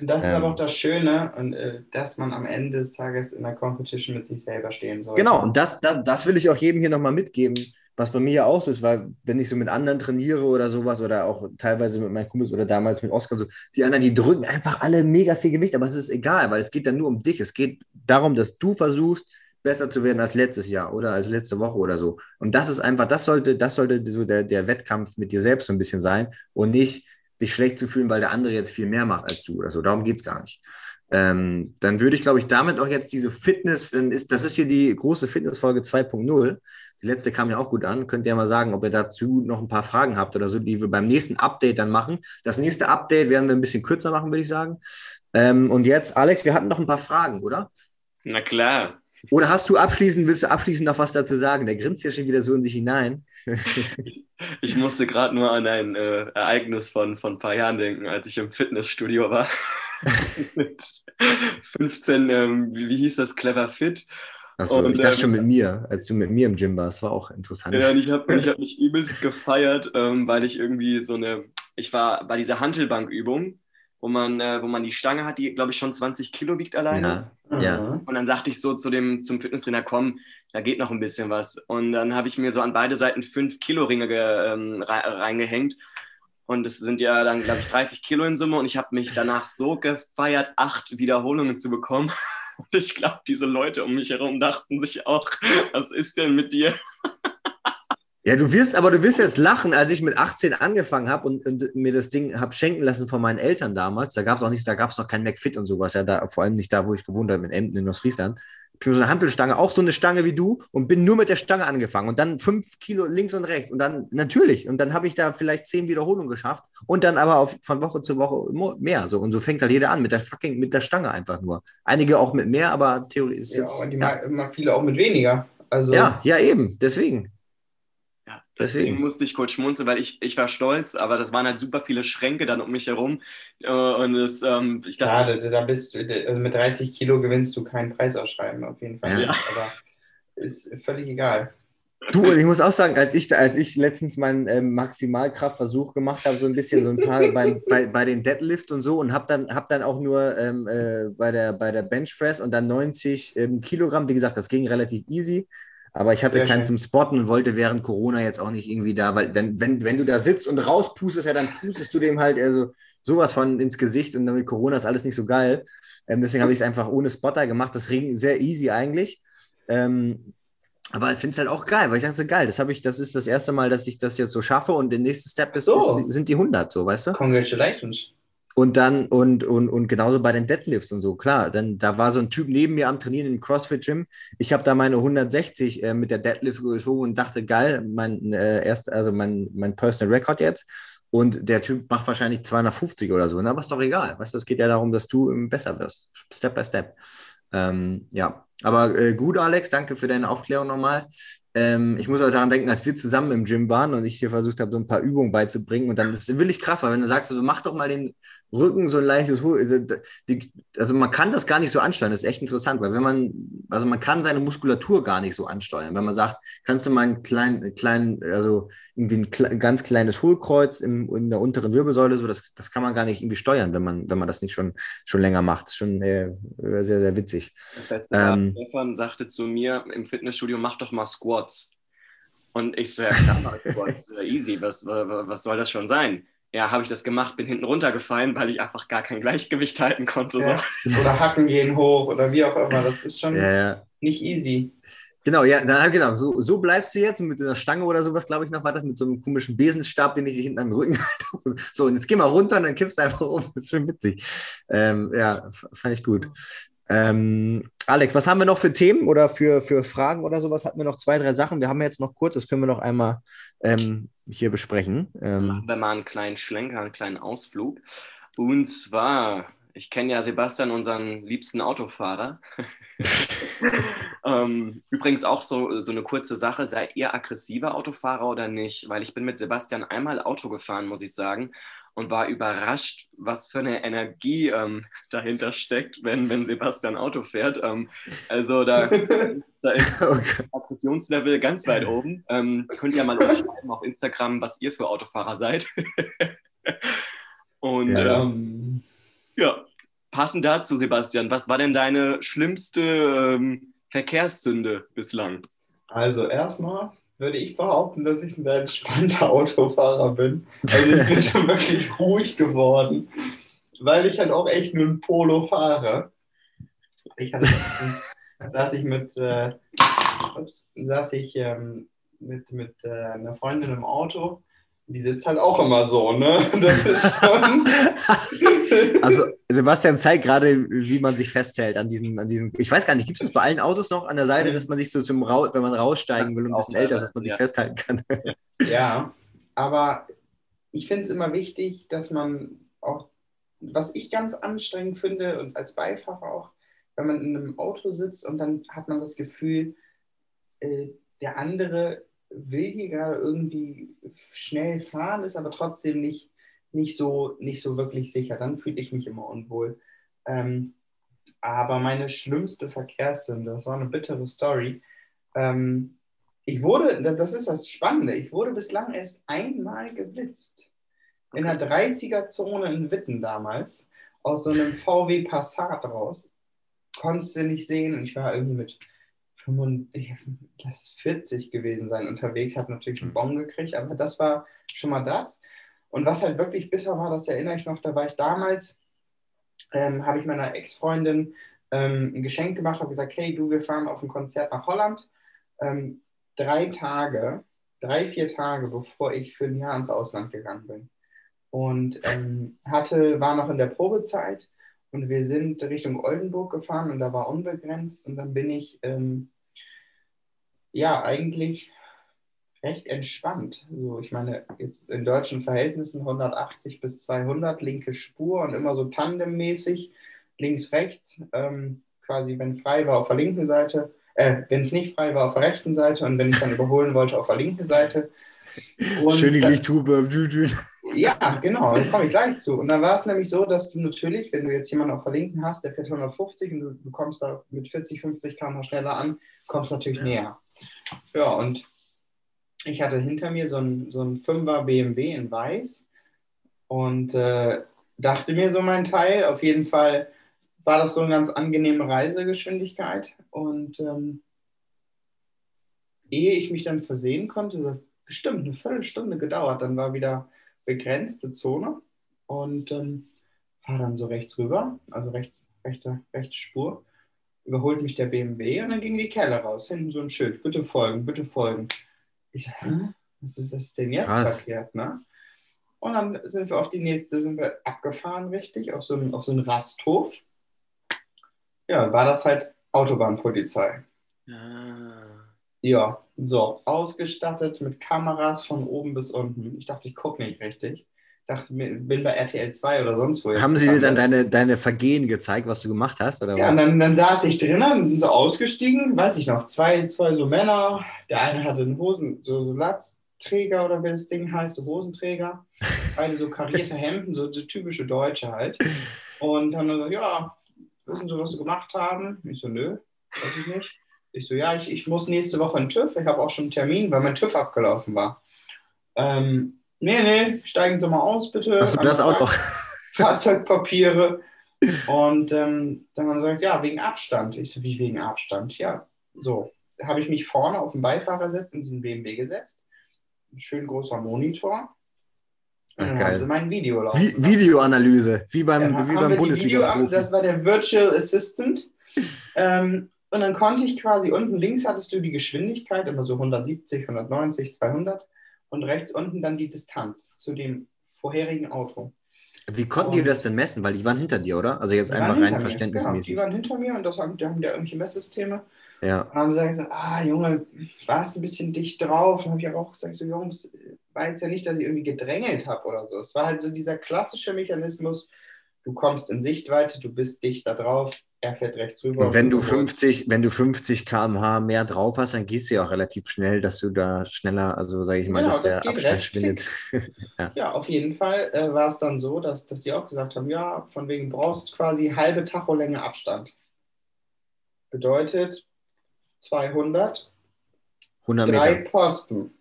Und das ist Ähm. aber auch das Schöne, und, äh, dass man am Ende des Tages in der Competition mit sich selber stehen soll. Genau, und das, das, das will ich auch jedem hier nochmal mitgeben, was bei mir ja auch so ist, weil wenn ich so mit anderen trainiere oder sowas oder auch teilweise mit meinen Kumpels oder damals mit Oskar so, die anderen, die drücken einfach alle mega viel Gewicht, aber es ist egal, weil es geht dann nur um dich. Es geht darum, dass du versuchst, besser zu werden als letztes Jahr oder als letzte Woche oder so. Und das ist einfach, das sollte, das sollte so der, der Wettkampf mit dir selbst so ein bisschen sein und nicht dich schlecht zu fühlen, weil der andere jetzt viel mehr macht als du oder so. Darum geht es gar nicht. Ähm, dann würde ich, glaube ich, damit auch jetzt diese Fitness, ähm, ist, das ist hier die große Fitnessfolge 2.0. Die letzte kam ja auch gut an. Könnt ihr ja mal sagen, ob ihr dazu noch ein paar Fragen habt oder so, die wir beim nächsten Update dann machen. Das nächste Update werden wir ein bisschen kürzer machen, würde ich sagen. Ähm, und jetzt, Alex, wir hatten noch ein paar Fragen, oder? Na klar. Oder hast du abschließend, willst du abschließend noch was dazu sagen? Der grinst ja schon wieder so in sich hinein. Ich musste gerade nur an ein äh, Ereignis von, von ein paar Jahren denken, als ich im Fitnessstudio war. mit 15, ähm, wie, wie hieß das, Clever Fit. Achso, Und, ich dachte ähm, schon mit mir, als du mit mir im Gym warst, war auch interessant. Ja, und ich habe ich hab mich übelst gefeiert, ähm, weil ich irgendwie so eine, ich war bei dieser Hantelbankübung, wo man, äh, wo man die Stange hat, die, glaube ich, schon 20 Kilo wiegt alleine. ja, ja. Mhm. Und dann sagte ich so zu dem, zum Fitnesstrainer, komm, da geht noch ein bisschen was. Und dann habe ich mir so an beide Seiten 5 Kilo Ringe ge, ähm, rei- reingehängt. Und es sind ja dann, glaube ich, 30 Kilo in Summe. Und ich habe mich danach so gefeiert, acht Wiederholungen zu bekommen. Und ich glaube, diese Leute um mich herum dachten sich auch, was ist denn mit dir? Ja, du wirst, aber du wirst jetzt lachen, als ich mit 18 angefangen habe und, und mir das Ding habe schenken lassen von meinen Eltern damals. Da gab es auch nichts, da gab es noch kein McFit und sowas, ja, da, vor allem nicht da, wo ich gewohnt habe, in Emden in Ostfriesland. Ich bin so eine Hantelstange, auch so eine Stange wie du und bin nur mit der Stange angefangen und dann fünf Kilo links und rechts und dann natürlich und dann habe ich da vielleicht zehn Wiederholungen geschafft und dann aber auf, von Woche zu Woche mehr so und so fängt halt jeder an mit der fucking mit der Stange einfach nur. Einige auch mit mehr, aber theoretisch ist Ja, jetzt und die ja. viele auch mit weniger. Also, ja, ja eben, deswegen. Ja, Deswegen. musste ich kurz schmunzeln, weil ich, ich war stolz, aber das waren halt super viele Schränke dann um mich herum. Äh, Und es, ähm, ich dachte, Schade, da bist du, also mit 30 Kilo gewinnst du keinen Preisausschreiben auf jeden Fall. Ja. Aber ist völlig egal. Du, und ich muss auch sagen, als ich, da- als ich letztens meinen ähm, Maximalkraftversuch gemacht habe, so ein bisschen, so ein paar bei, bei, bei den Deadlifts und so, und habe dann, hab dann auch nur ähm, äh, bei, der, bei der Benchpress und dann 90 ähm, Kilogramm, wie gesagt, das ging relativ easy. Aber ich hatte Sehr keinen schön. zum Spotten und wollte während Corona jetzt auch nicht irgendwie da, weil dann, wenn, wenn du da sitzt und rauspustest, ja, dann pustest du dem halt also sowas von ins Gesicht und dann mit Corona ist alles nicht so geil. Ähm, deswegen habe ich es einfach ohne Spotter gemacht. Das ging sehr easy eigentlich. Ähm, aber ich finde es halt auch geil, weil ich dachte, so, geil, das habe ich, das ist das erste Mal, dass ich das jetzt so schaffe und der nächste Step ist, So. ist, sind die 100, so, weißt du? Congratulations. Und dann, und, und, und genauso bei den Deadlifts und so, klar. Dann, da war so ein Typ neben mir am Trainieren im CrossFit-Gym. Ich habe da meine 160 äh, mit der Deadlift geschoben und dachte, geil, mein äh, erst, also mein, mein Personal Record jetzt. Und der Typ macht wahrscheinlich 250 oder so. ne? Aber ist doch egal. Weißt du, es geht ja darum, dass du ähm, besser wirst. Step by Step. Ähm, ja, aber äh, gut, Alex, danke für deine Aufklärung nochmal. Ähm, ich muss auch daran denken, als wir zusammen im Gym waren und ich dir versucht habe, so ein paar Übungen beizubringen. Und dann ist es wirklich krass, weil wenn du sagst, so mach doch mal den Rücken so ein leichtes, die, also man kann das gar nicht so ansteuern. Das ist echt interessant, weil wenn man, also man kann seine Muskulatur gar nicht so ansteuern. Wenn man sagt, kannst du mal einen kleinen, kleinen, also irgendwie ein ganz kleines Hohlkreuz im, in der unteren Wirbelsäule, so das, das kann man gar nicht irgendwie steuern, wenn man, wenn man das nicht schon, schon länger macht. Das ist schon äh, sehr, sehr witzig. Das Beste war, Ähm. Stefan sagte zu mir im Fitnessstudio, mach doch mal Squats. Und ich so, ja klar, Squats, easy, was, wa- was soll das schon sein? Ja, habe ich das gemacht, bin hinten runtergefallen, weil ich einfach gar kein Gleichgewicht halten konnte. Ja. So. Oder Hacken gehen hoch oder wie auch immer. Das ist schon Ja, ja. nicht easy. Genau, ja, dann, genau. So, so bleibst du jetzt mit einer Stange oder sowas, glaube ich, noch war das mit so einem komischen Besenstab, den ich dir hinten an den Rücken halte. So, und jetzt geh mal runter und dann kippst du einfach um. Das ist schon witzig. Ähm, ja, fand ich gut. Ähm, Alex, was haben wir noch für Themen oder für, für Fragen oder sowas? Hatten wir noch zwei, drei Sachen? Wir haben jetzt noch kurz, das können wir noch einmal ähm, hier besprechen. Ähm, Machen wir mal einen kleinen Schlenker, einen kleinen Ausflug. Und zwar, ich kenne ja Sebastian, unseren liebsten Autofahrer. ähm, übrigens auch so, so eine kurze Sache, seid ihr aggressiver Autofahrer oder nicht? Weil ich bin mit Sebastian einmal Auto gefahren, muss ich sagen, und war überrascht, was für eine Energie ähm, dahinter steckt, wenn, wenn Sebastian Auto fährt. Ähm, also da, da ist okay. Aggressionslevel ganz weit oben. Ähm, könnt ihr mal uns schreiben auf Instagram, was ihr für Autofahrer seid. Und Ja. ja. Ähm, ja, passend dazu, Sebastian, was war denn deine schlimmste ähm, Verkehrssünde bislang? Also erstmal würde ich behaupten, dass ich ein sehr entspannter Autofahrer bin. Also ich bin schon wirklich ruhig geworden, weil ich halt auch echt nur ein Polo fahre. Ich hatte saß ich mit, äh, ups, saß ich ähm, mit, mit äh, einer Freundin im Auto. Die sitzt halt auch immer so, ne? Das ist schon. Also Sebastian zeigt gerade, wie man sich festhält an diesem, an diesem. Ich weiß gar nicht, gibt es das bei allen Autos noch an der Seite, dass man sich so zum Raus, wenn man raussteigen will und ein bisschen älter ist, dass man sich ja. festhalten kann. Ja, aber ich finde es immer wichtig, dass man auch, was ich ganz anstrengend finde und als Beifahrer auch, wenn man in einem Auto sitzt und dann hat man das Gefühl, äh, der andere will hier gerade irgendwie schnell fahren, ist aber trotzdem nicht, nicht, so, nicht so wirklich sicher. Dann fühle ich mich immer unwohl. Ähm, aber meine schlimmste Verkehrssünde, das war eine bittere Story. Ähm, ich wurde, das ist das Spannende, ich wurde bislang erst einmal geblitzt. In der 30er-Zone in Witten damals, aus so einem VW Passat raus. Konntest du nicht sehen und ich war irgendwie mit 45, lass es 40 gewesen sein unterwegs, habe natürlich einen Bon gekriegt, aber das war schon mal das. Und was halt wirklich bitter war, das erinnere ich noch, da war ich damals, ähm, habe ich meiner Ex-Freundin ähm, ein Geschenk gemacht, habe gesagt, hey du, wir fahren auf ein Konzert nach Holland. Ähm, drei Tage, drei, vier Tage, bevor ich für ein Jahr ins Ausland gegangen bin. Und ähm, hatte, war noch in der Probezeit und wir sind Richtung Oldenburg gefahren und da war unbegrenzt und dann bin ich ähm, ja eigentlich recht entspannt. So, ich meine, jetzt in deutschen Verhältnissen 180 bis 200 linke Spur und immer so tandemmäßig links, rechts. Ähm, quasi, wenn frei war auf der linken Seite, äh, wenn es nicht frei war auf der rechten Seite und wenn ich dann überholen wollte auf der linken Seite. Und Schön die dann- Lichthube. ja, genau, da komme ich gleich zu. Und dann war es nämlich so, dass du natürlich, wenn du jetzt jemanden auf der Linken hast, der fährt 150 und du, du kommst da mit 40, 50 km schneller an, kommst natürlich näher. Ja, und ich hatte hinter mir so ein, so ein 5er BMW in Weiß und äh, dachte mir so mein Teil, auf jeden Fall war das so eine ganz angenehme Reisegeschwindigkeit und ähm, ehe ich mich dann versehen konnte, so bestimmt eine Viertelstunde gedauert. Dann war wieder begrenzte Zone und ähm, fahr dann so rechts rüber, also rechts, rechte, rechte Spur, überholt mich der BMW und dann ging die Kelle raus. Hinten so ein Schild, bitte folgen, bitte folgen. Ich ist, was ist denn jetzt Krass. verkehrt, ne? Und dann sind wir auf die nächste, sind wir abgefahren, richtig, auf so einen, auf so einen Rasthof. Ja, war das halt Autobahnpolizei. Ah. Ja, so, ausgestattet mit Kameras von oben bis unten. Ich dachte, ich gucke nicht richtig. Dachte, mir, bin bei RTL 2 oder sonst wo. jetzt Haben sie dir dann deine, deine Vergehen gezeigt, was du gemacht hast? Oder Ja, und was? dann, dann saß ich drinnen, sind so ausgestiegen, weiß ich noch, zwei, zwei so Männer. Der eine hatte einen Hosen, so, so Latzträger oder wie das Ding heißt, so Hosenträger. Beide so karierte Hemden, so, so typische Deutsche halt. Und haben dann so, ja, wissen Sie, was Sie gemacht haben? Ich so, nö, weiß ich nicht. Ich so, ja, ich, ich muss nächste Woche in TÜV, ich habe auch schon einen Termin, weil mein TÜV abgelaufen war. Ähm, nee, nee, steigen Sie mal aus, bitte. Hast du das auch noch? Fahrzeugpapiere. Und ähm, dann haben sie gesagt, ja, wegen Abstand. Ich so, wie wegen Abstand? Ja, so. Habe ich mich vorne auf den Beifahrersitz in diesen BMW gesetzt. Ein schön großer Monitor. Und dann Geil. haben sie mein Video laufen. Vi. Videoanalyse, wie beim, Dann wie beim die Video, bundesliga das war der Virtual Assistant. ähm, und dann konnte ich quasi unten links hattest du die Geschwindigkeit, immer so 170, 190, 200 und rechts unten dann die Distanz zu dem vorherigen Auto. Wie konnten die Und- das denn messen? Weil die waren hinter dir, oder? Also jetzt Die einfach rein verständnismäßig. Genau, die waren hinter mir und das haben, die haben ja irgendwelche Messsysteme. ja. Und haben sie gesagt, ah Junge, warst ein bisschen dicht drauf. Dann habe ich aber auch gesagt, so Jungs, war jetzt ja nicht, dass ich irgendwie gedrängelt habe oder so. Es war halt so dieser klassische Mechanismus, du kommst in Sichtweite, du bist dicht da drauf, er fährt rechts rüber. Und wenn du überholst. 50, wenn du 50 km/h mehr drauf hast, dann gehst du ja auch relativ schnell, dass du da schneller, also sage ich mal, Genau, dass das der Abstand schwindet. Ja, auf jeden Fall äh, war es dann so, dass, dass die auch gesagt haben, ja, von wegen brauchst quasi halbe Tacholänge Abstand. Bedeutet 200, 100 drei Meter. Posten.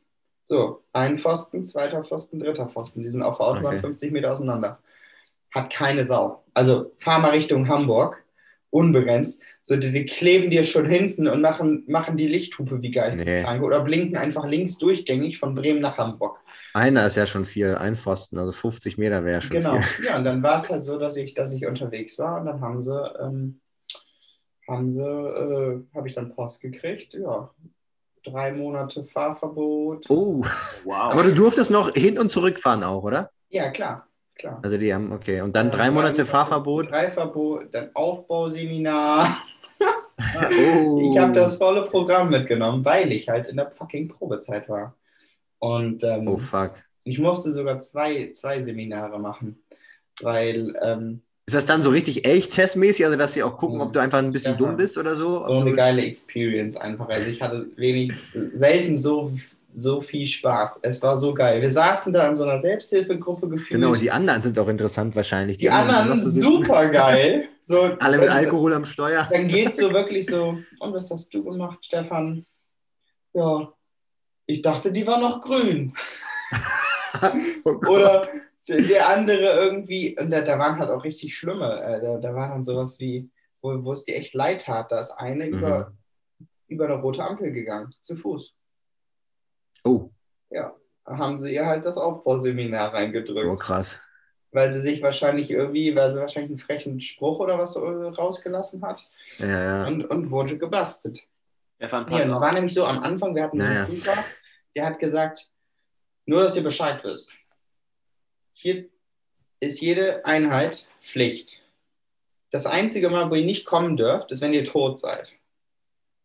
So, ein Pfosten, zweiter Pfosten, dritter Pfosten. Die sind auf der Autobahn Okay. 50 Meter auseinander. Hat keine Sau. Also fahr mal Richtung Hamburg, unbegrenzt. So, die, die kleben dir schon hinten und machen, machen die Lichthupe wie Geisteskranke oder blinken einfach links durchgängig von Bremen nach Hamburg. Einer ist ja schon viel, ein Pfosten, also 50 Meter wäre schon Genau. viel. Ja, und dann war es halt so, dass ich, dass ich unterwegs war und dann haben sie, ähm, haben sie, äh, habe ich dann Post gekriegt. Ja, drei Monate Fahrverbot. Oh, Wow. aber du durftest noch hin und zurück fahren auch, oder? Ja, klar, klar. Also die haben, okay. Und dann Äh, drei Monate Monate Fahrverbot. Drei Verbot, dann Aufbauseminar. Oh. Ich habe das volle Programm mitgenommen, weil ich halt in der fucking Probezeit war. Und ähm, Oh, fuck. ich musste sogar zwei, zwei Seminare machen, weil ähm, Ist das dann so richtig echt testmäßig, also dass sie auch gucken, Ja. ob du einfach ein bisschen Ja. dumm bist oder so? so eine geile Experience einfach. Also ich hatte wenig, selten so, so viel Spaß. Es war so geil. Wir saßen da in so einer Selbsthilfegruppe gefühlt. Genau, die anderen sind auch interessant wahrscheinlich. die anderen noch so sitzen. super geil. So, Alle mit also, Alkohol am Steuer. Dann geht so wirklich so, und was hast du gemacht, Stefan? Ja, ich dachte, die war noch grün. Oh. Oder der, der andere irgendwie, und da, da waren halt auch richtig schlimme, äh, da, da war dann sowas wie, wo, wo es dir echt leid tat, da ist eine Mhm. über, über eine rote Ampel gegangen, zu Fuß. Oh, Ja, da haben sie ihr halt das Aufbauseminar reingedrückt, oh, krass. weil sie sich wahrscheinlich irgendwie, weil sie wahrscheinlich einen frechen Spruch oder was äh, rausgelassen hat Ja, ja. und, und wurde gebastelt. Ja, es auf. war nämlich so am Anfang, wir hatten so einen Prüfer, der hat gesagt, nur dass ihr Bescheid wisst. Hier ist jede Einheit Pflicht. Das einzige Mal, wo ihr nicht kommen dürft, ist, wenn ihr tot seid.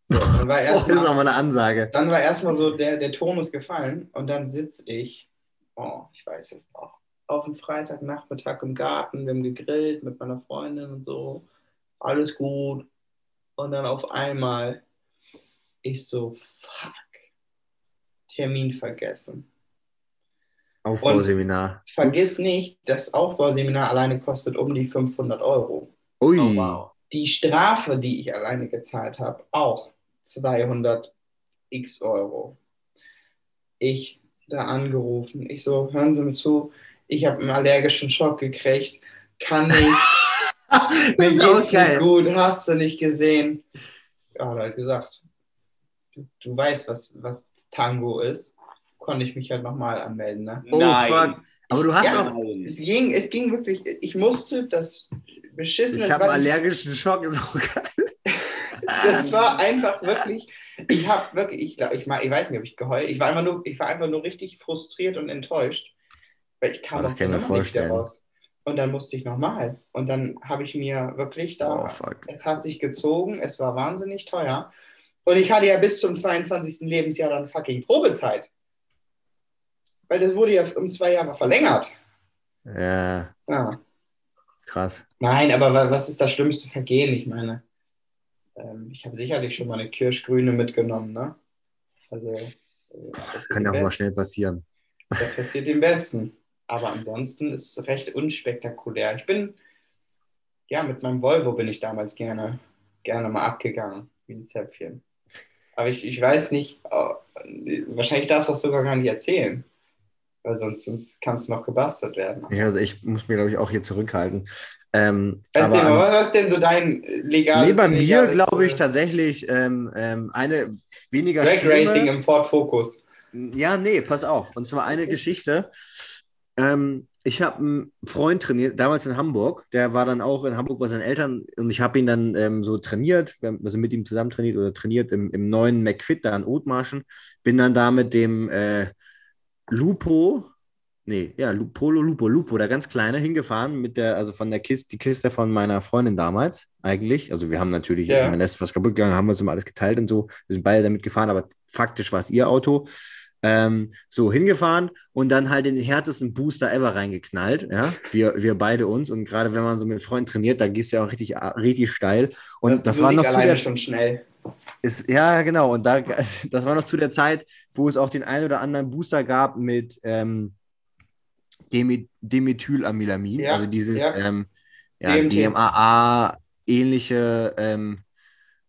So, dann war Oh, das ist erstmal auch mal eine Ansage. dann war erstmal so, der, der Ton ist gefallen und dann sitze ich, oh, ich weiß es noch, auf dem Freitagnachmittag im Garten, wir haben gegrillt mit meiner Freundin und so, alles gut. Und dann auf einmal, ich so, fuck, Termin vergessen. Aufbauseminar. Vergiss nicht, das Aufbauseminar alleine kostet um die 500 Euro. Ui. Oh, wow. Die Strafe, die ich alleine gezahlt habe, auch 200 x Euro. Ich da angerufen. Ich so, hören Sie mir zu, ich habe einen allergischen Schock gekriegt. Kann nicht, das mir geht's nicht geil. gut, hast du nicht gesehen. Ja, hat halt gesagt. du, du weißt, was, was Tango ist, konnte ich mich halt nochmal anmelden. Ne? Oh, Nein. fuck. Aber du hast Ja. auch. Es, ging, es ging wirklich, ich musste das beschissen. Ich habe allergischen Schock, ist auch geil. Das war einfach wirklich, ich habe wirklich, ich glaube, ich, ich weiß nicht, ob ich geheult, ich war einfach nur, ich war einfach nur richtig frustriert und enttäuscht, weil ich kam das aus Nummer nicht raus. Und dann musste ich nochmal. Und dann habe ich mir wirklich da, Oh, es hat sich gezogen, es war wahnsinnig teuer. Und ich hatte ja bis zum 22. Lebensjahr dann fucking Probezeit. Weil das wurde ja um zwei Jahre verlängert. Ja, Ja. krass. Nein, aber wa- was ist das schlimmste Vergehen? Ich meine, ähm, ich habe sicherlich schon mal eine Kirschgrüne mitgenommen, ne? Also, äh, Das kann ja auch mal schnell passieren. Das passiert dem Besten. Aber ansonsten ist es recht unspektakulär. Ich bin, ja, mit meinem Volvo bin ich damals gerne, gerne mal abgegangen, wie ein Zäpfchen. Aber ich, ich weiß nicht, äh, wahrscheinlich darfst du das sogar gar nicht erzählen. Weil sonst, sonst kannst du noch gebastelt werden. Ich, also ich muss mir, glaube ich, auch hier zurückhalten. Ähm, Erzähl aber mal, was ist denn so dein legales nee, bei mir glaube ich äh, tatsächlich ähm, ähm, eine weniger Drag schlimme- Racing im Ford Focus. Ja, nee, pass auf. Und zwar eine Geschichte. Ähm, ich habe einen Freund trainiert, damals in Hamburg. Der war dann auch in Hamburg bei seinen Eltern und ich habe ihn dann ähm, so trainiert, also mit ihm zusammen trainiert oder trainiert im, im neuen McFit da in Othmarschen. Bin dann da mit dem äh, Lupo, nee, ja, Polo Lupo, Lupo, der ganz kleine, hingefahren mit der, also von der Kiste, die Kiste von meiner Freundin damals eigentlich. Also wir haben natürlich, Ja. mein ist was kaputt gegangen, haben uns immer alles geteilt und so. Wir sind beide damit gefahren, aber faktisch war es ihr Auto. Ähm, so hingefahren und dann halt den härtesten Booster ever reingeknallt. Ja, wir, wir beide uns. Und gerade wenn man so mit Freunden trainiert, da gehst du ja auch richtig, richtig steil. Und das, die war noch zu der, schon schnell. ist, ja, genau. Und da, das war noch zu der Zeit, wo es auch den einen oder anderen Booster gab mit ähm, Demi, Dimethylamylamin. Ja, also dieses ja. ähm, ja, DMT. DMAA-ähnliche, ähm,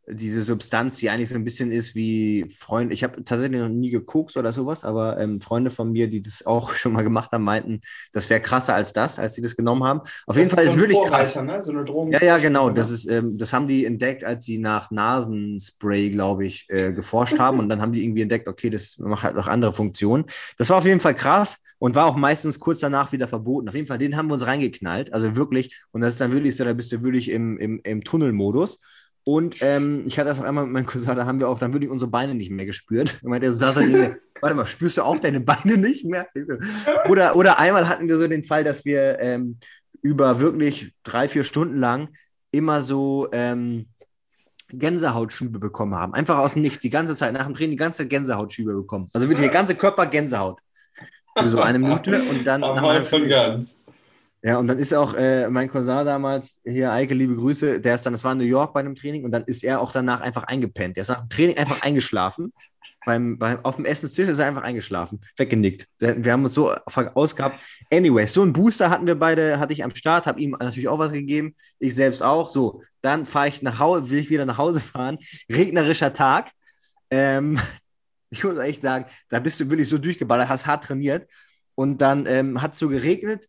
diese Substanz, die eigentlich so ein bisschen ist wie Freunde. Ich habe tatsächlich noch nie gekokst oder sowas, aber ähm, Freunde von mir, die das auch schon mal gemacht haben, meinten, das wäre krasser als das, als sie das genommen haben. Auf jeden Das Fall ist so ein wirklich krass. Ne? So eine Drogen. Ja, ja, genau. Das, ist, ähm, das haben die entdeckt, als sie nach Nasenspray, glaube ich, äh, geforscht haben. Und dann haben die irgendwie entdeckt, okay, das macht halt noch andere Funktionen. Das war auf jeden Fall krass und war auch meistens kurz danach wieder verboten. Auf jeden Fall, den haben wir uns reingeknallt. Also wirklich, und das ist dann wirklich so, da bist du wirklich im, im, im Tunnelmodus. Und ähm, ich hatte das auch einmal mit meinem Cousin, da haben wir auch dann wirklich unsere Beine nicht mehr gespürt. Und meinte, er saß neben mir, warte mal, spürst du auch deine Beine nicht mehr? Ich Oder, oder einmal hatten wir so den Fall, dass wir ähm, über wirklich drei, vier Stunden lang immer so ähm, Gänsehautschübe bekommen haben. Einfach aus dem Nichts, die ganze Zeit, nach dem Training die ganze Zeit Gänsehautschübe bekommen. Also wirklich der ganze Körper Gänsehaut. Für so eine Minute und dann. Am Hals von ganz. Ja, und dann ist auch äh, mein Cousin damals, hier Eike, liebe Grüße, der ist dann, das war in New York bei einem Training und dann ist er auch danach einfach eingepennt. Der ist nach dem Training einfach eingeschlafen. Beim, beim, auf dem Essenstisch ist er einfach eingeschlafen, weggenickt. Wir haben uns so ausgehabt. Anyway, so einen Booster hatten wir beide, hatte ich am Start, habe ihm natürlich auch was gegeben, ich selbst auch. So, dann fahre ich nach Hause, will ich wieder nach Hause fahren. Regnerischer Tag. Ähm, ich muss echt sagen, da bist du wirklich so durchgeballert, hast hart trainiert. Und dann ähm, hat es so geregnet.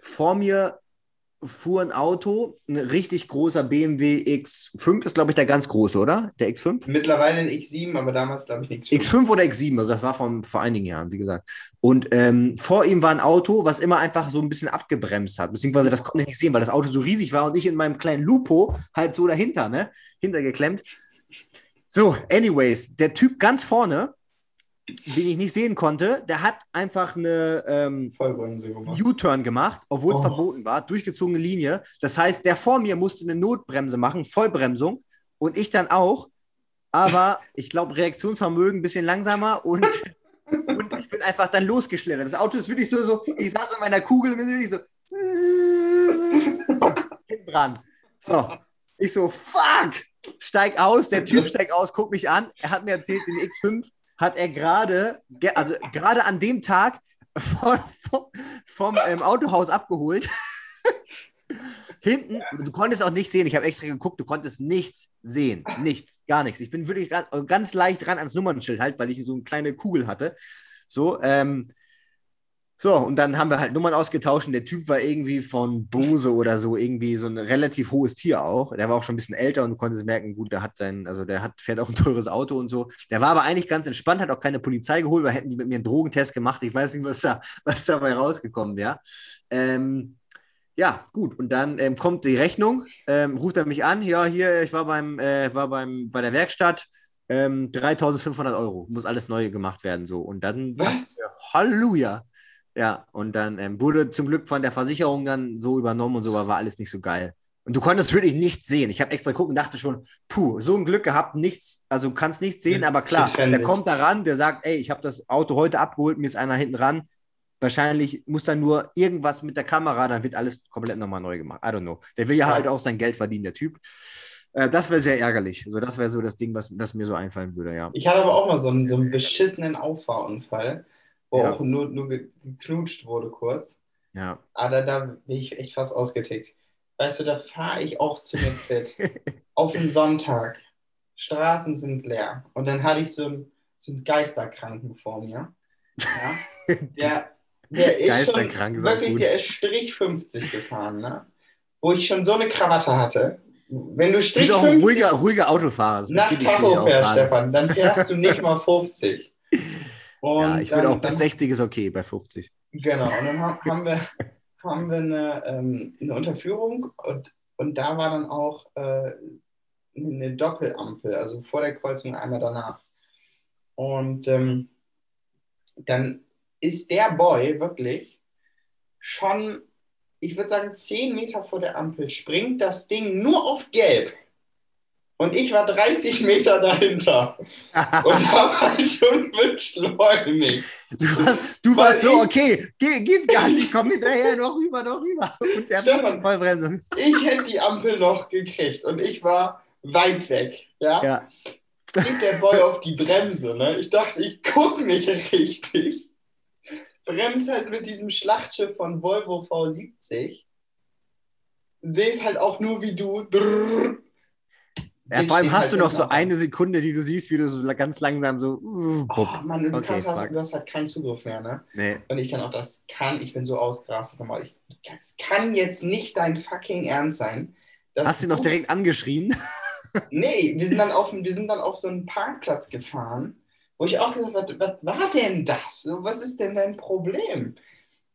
Vor mir fuhr ein Auto, ein richtig großer BMW X5, ist glaube ich der ganz große, oder? Der X5? Mittlerweile ein X7, aber damals glaube ich nichts. X5 oder X7, also das war von, vor einigen Jahren, wie gesagt. Und ähm, vor ihm war ein Auto, was immer einfach so ein bisschen abgebremst hat, beziehungsweise das konnte ich nicht sehen, weil das Auto so riesig war und ich in meinem kleinen Lupo halt so dahinter, ne? Hintergeklemmt. So, anyways, der Typ ganz vorne, den ich nicht sehen konnte, der hat einfach eine ähm. U-Turn gemacht, obwohl es Oh. verboten war, durchgezogene Linie. Das heißt, der vor mir musste eine Notbremse machen, Vollbremsung und ich dann auch. Aber ich glaube, Reaktionsvermögen ein bisschen langsamer und, und ich bin einfach dann losgeschlittert. Das Auto ist wirklich so, so ich saß in meiner Kugel und bin wirklich so hinten dran. So, ich so, fuck, steig aus, der Typ steigt aus, guckt mich an. Er hat mir erzählt, den X5 hat er gerade, ge- also gerade an dem Tag von, vom, vom ähm, Autohaus abgeholt. Hinten, du konntest auch nicht sehen, ich habe extra geguckt, du konntest nichts sehen. Nichts, gar nichts. Ich bin wirklich ganz leicht dran ans Nummernschild halt, weil ich so eine kleine Kugel hatte. So, ähm, So, und dann haben wir halt Nummern ausgetauscht und der Typ war irgendwie von Bose oder so, irgendwie so ein relativ hohes Tier auch. Der war auch schon ein bisschen älter und du konntest merken, gut, der hat sein, also der hat, fährt auch ein teures Auto und so. Der war aber eigentlich ganz entspannt, hat auch keine Polizei geholt, weil hätten die mit mir einen Drogentest gemacht. Ich weiß nicht, was da, was dabei rausgekommen wäre. Ähm, ja, gut. Und dann ähm, kommt die Rechnung, ähm, ruft er mich an. Ja, hier, ich war beim, äh, war beim, bei der Werkstatt. Ähm, 3500 Euro, muss alles neu gemacht werden. So. Und dann, Was? Halleluja. Ja, und dann ähm, wurde zum Glück von der Versicherung dann so übernommen und so, aber war alles nicht so geil. Und du konntest wirklich nichts sehen. Ich habe extra geguckt und dachte schon, puh, so ein Glück gehabt, nichts, also du kannst nichts sehen, aber klar, der kommt da ran, der sagt, ey, ich habe das Auto heute abgeholt, mir ist einer hinten ran. Wahrscheinlich muss dann nur irgendwas mit der Kamera, dann wird alles komplett nochmal neu gemacht. I don't know. Der will ja halt auch sein Geld verdienen, der Typ. Äh, das wäre sehr ärgerlich. Also das wäre so das Ding, was, was mir so einfallen würde, ja. Ich hatte aber auch mal so einen, so einen beschissenen Auffahrunfall, wo Ja. auch nur, nur ge- geknutscht wurde kurz. Ja. Aber da bin ich echt fast ausgetickt. Weißt du, da fahre ich auch zu mir fit. Auf einen Sonntag. Straßen sind leer. Und dann hatte ich so einen, so einen Geisterkranken vor mir. Ja? Der, der ist schon wirklich, gut. der ist Strich 50 gefahren, ne? Wo ich schon so eine Krawatte hatte. Wenn du Du Strich bist auch ein 50 ruhiger, ruhiger Autofahrer. nach Tacho fährst. Stefan, dann fährst du nicht mal 50. Und Ja, ich würde auch bis dann- 60 ist okay, bei 50. Genau, und dann ha- haben wir, haben wir eine, ähm, eine Unterführung und, und da war dann auch äh, eine Doppelampel, also vor der Kreuzung einmal danach. Und ähm, dann ist der Boy wirklich schon, ich würde sagen, 10 Meter vor der Ampel, springt das Ding nur auf Gelb. Und ich war 30 Meter dahinter und habe halt schon beschleunigt. Du warst, du warst so, ich- okay, gib, gib Gas, ich komme hinterher, noch rüber, noch rüber. Und der Stefan. Vollbremsung. ich hätte die Ampel noch gekriegt und ich war weit weg. Ja? Ja. Geht der Boy auf die Bremse. Ne? Ich dachte, ich gucke nicht richtig. Bremst halt mit diesem Schlachtschiff von Volvo V70. Sehe es halt auch nur wie du. Drrrr. Ja vor allem hast du halt noch so eine Sekunde, die du siehst, wie du so ganz langsam so. Uh, Oh. Mann, du, Okay, hast, du hast halt keinen Zugriff mehr, ne? Nee. Und ich dann auch, das kann, ich bin so ausgerastet nochmal. Ich, das kann jetzt nicht dein fucking Ernst sein. Hast du ihn noch du- direkt angeschrien? Nee, wir sind dann auf, wir sind dann auf so einen Parkplatz gefahren, wo ich auch gesagt habe, was, was war denn das? Was ist denn dein Problem?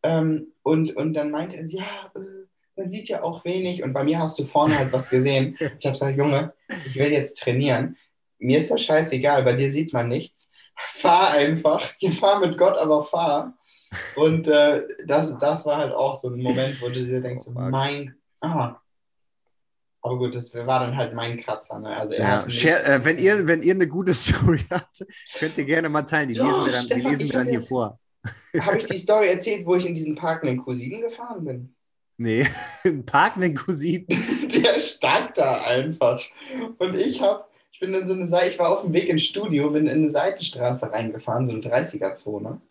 Ähm, und, und dann meinte er, ja, äh, man sieht ja auch wenig. Und bei mir hast du vorne halt was gesehen. Ich habe gesagt, Junge, ich will jetzt trainieren. Mir ist das scheißegal, bei dir sieht man nichts. Fahr einfach. Fahr mit Gott, aber fahr. Und äh, das, das war halt auch so ein Moment, wo du dir denkst, Oh, mein, ah. Aber gut, das war dann halt mein Kratzer. Ne? Also Ja. Share, äh, wenn, ihr, wenn ihr eine gute Story habt, könnt ihr gerne mal teilen. Die lesen wir dann, die Stefan, lesen wir dann hier vor. Habe ich die Story erzählt, wo ich in diesen Park in den Q7 gefahren bin? Nee, ein Park, Cousin. Der stand da einfach. Und ich habe, ich bin in so eine Seite, ich war auf dem Weg ins Studio, bin in eine Seitenstraße reingefahren, so eine 30er-Zone.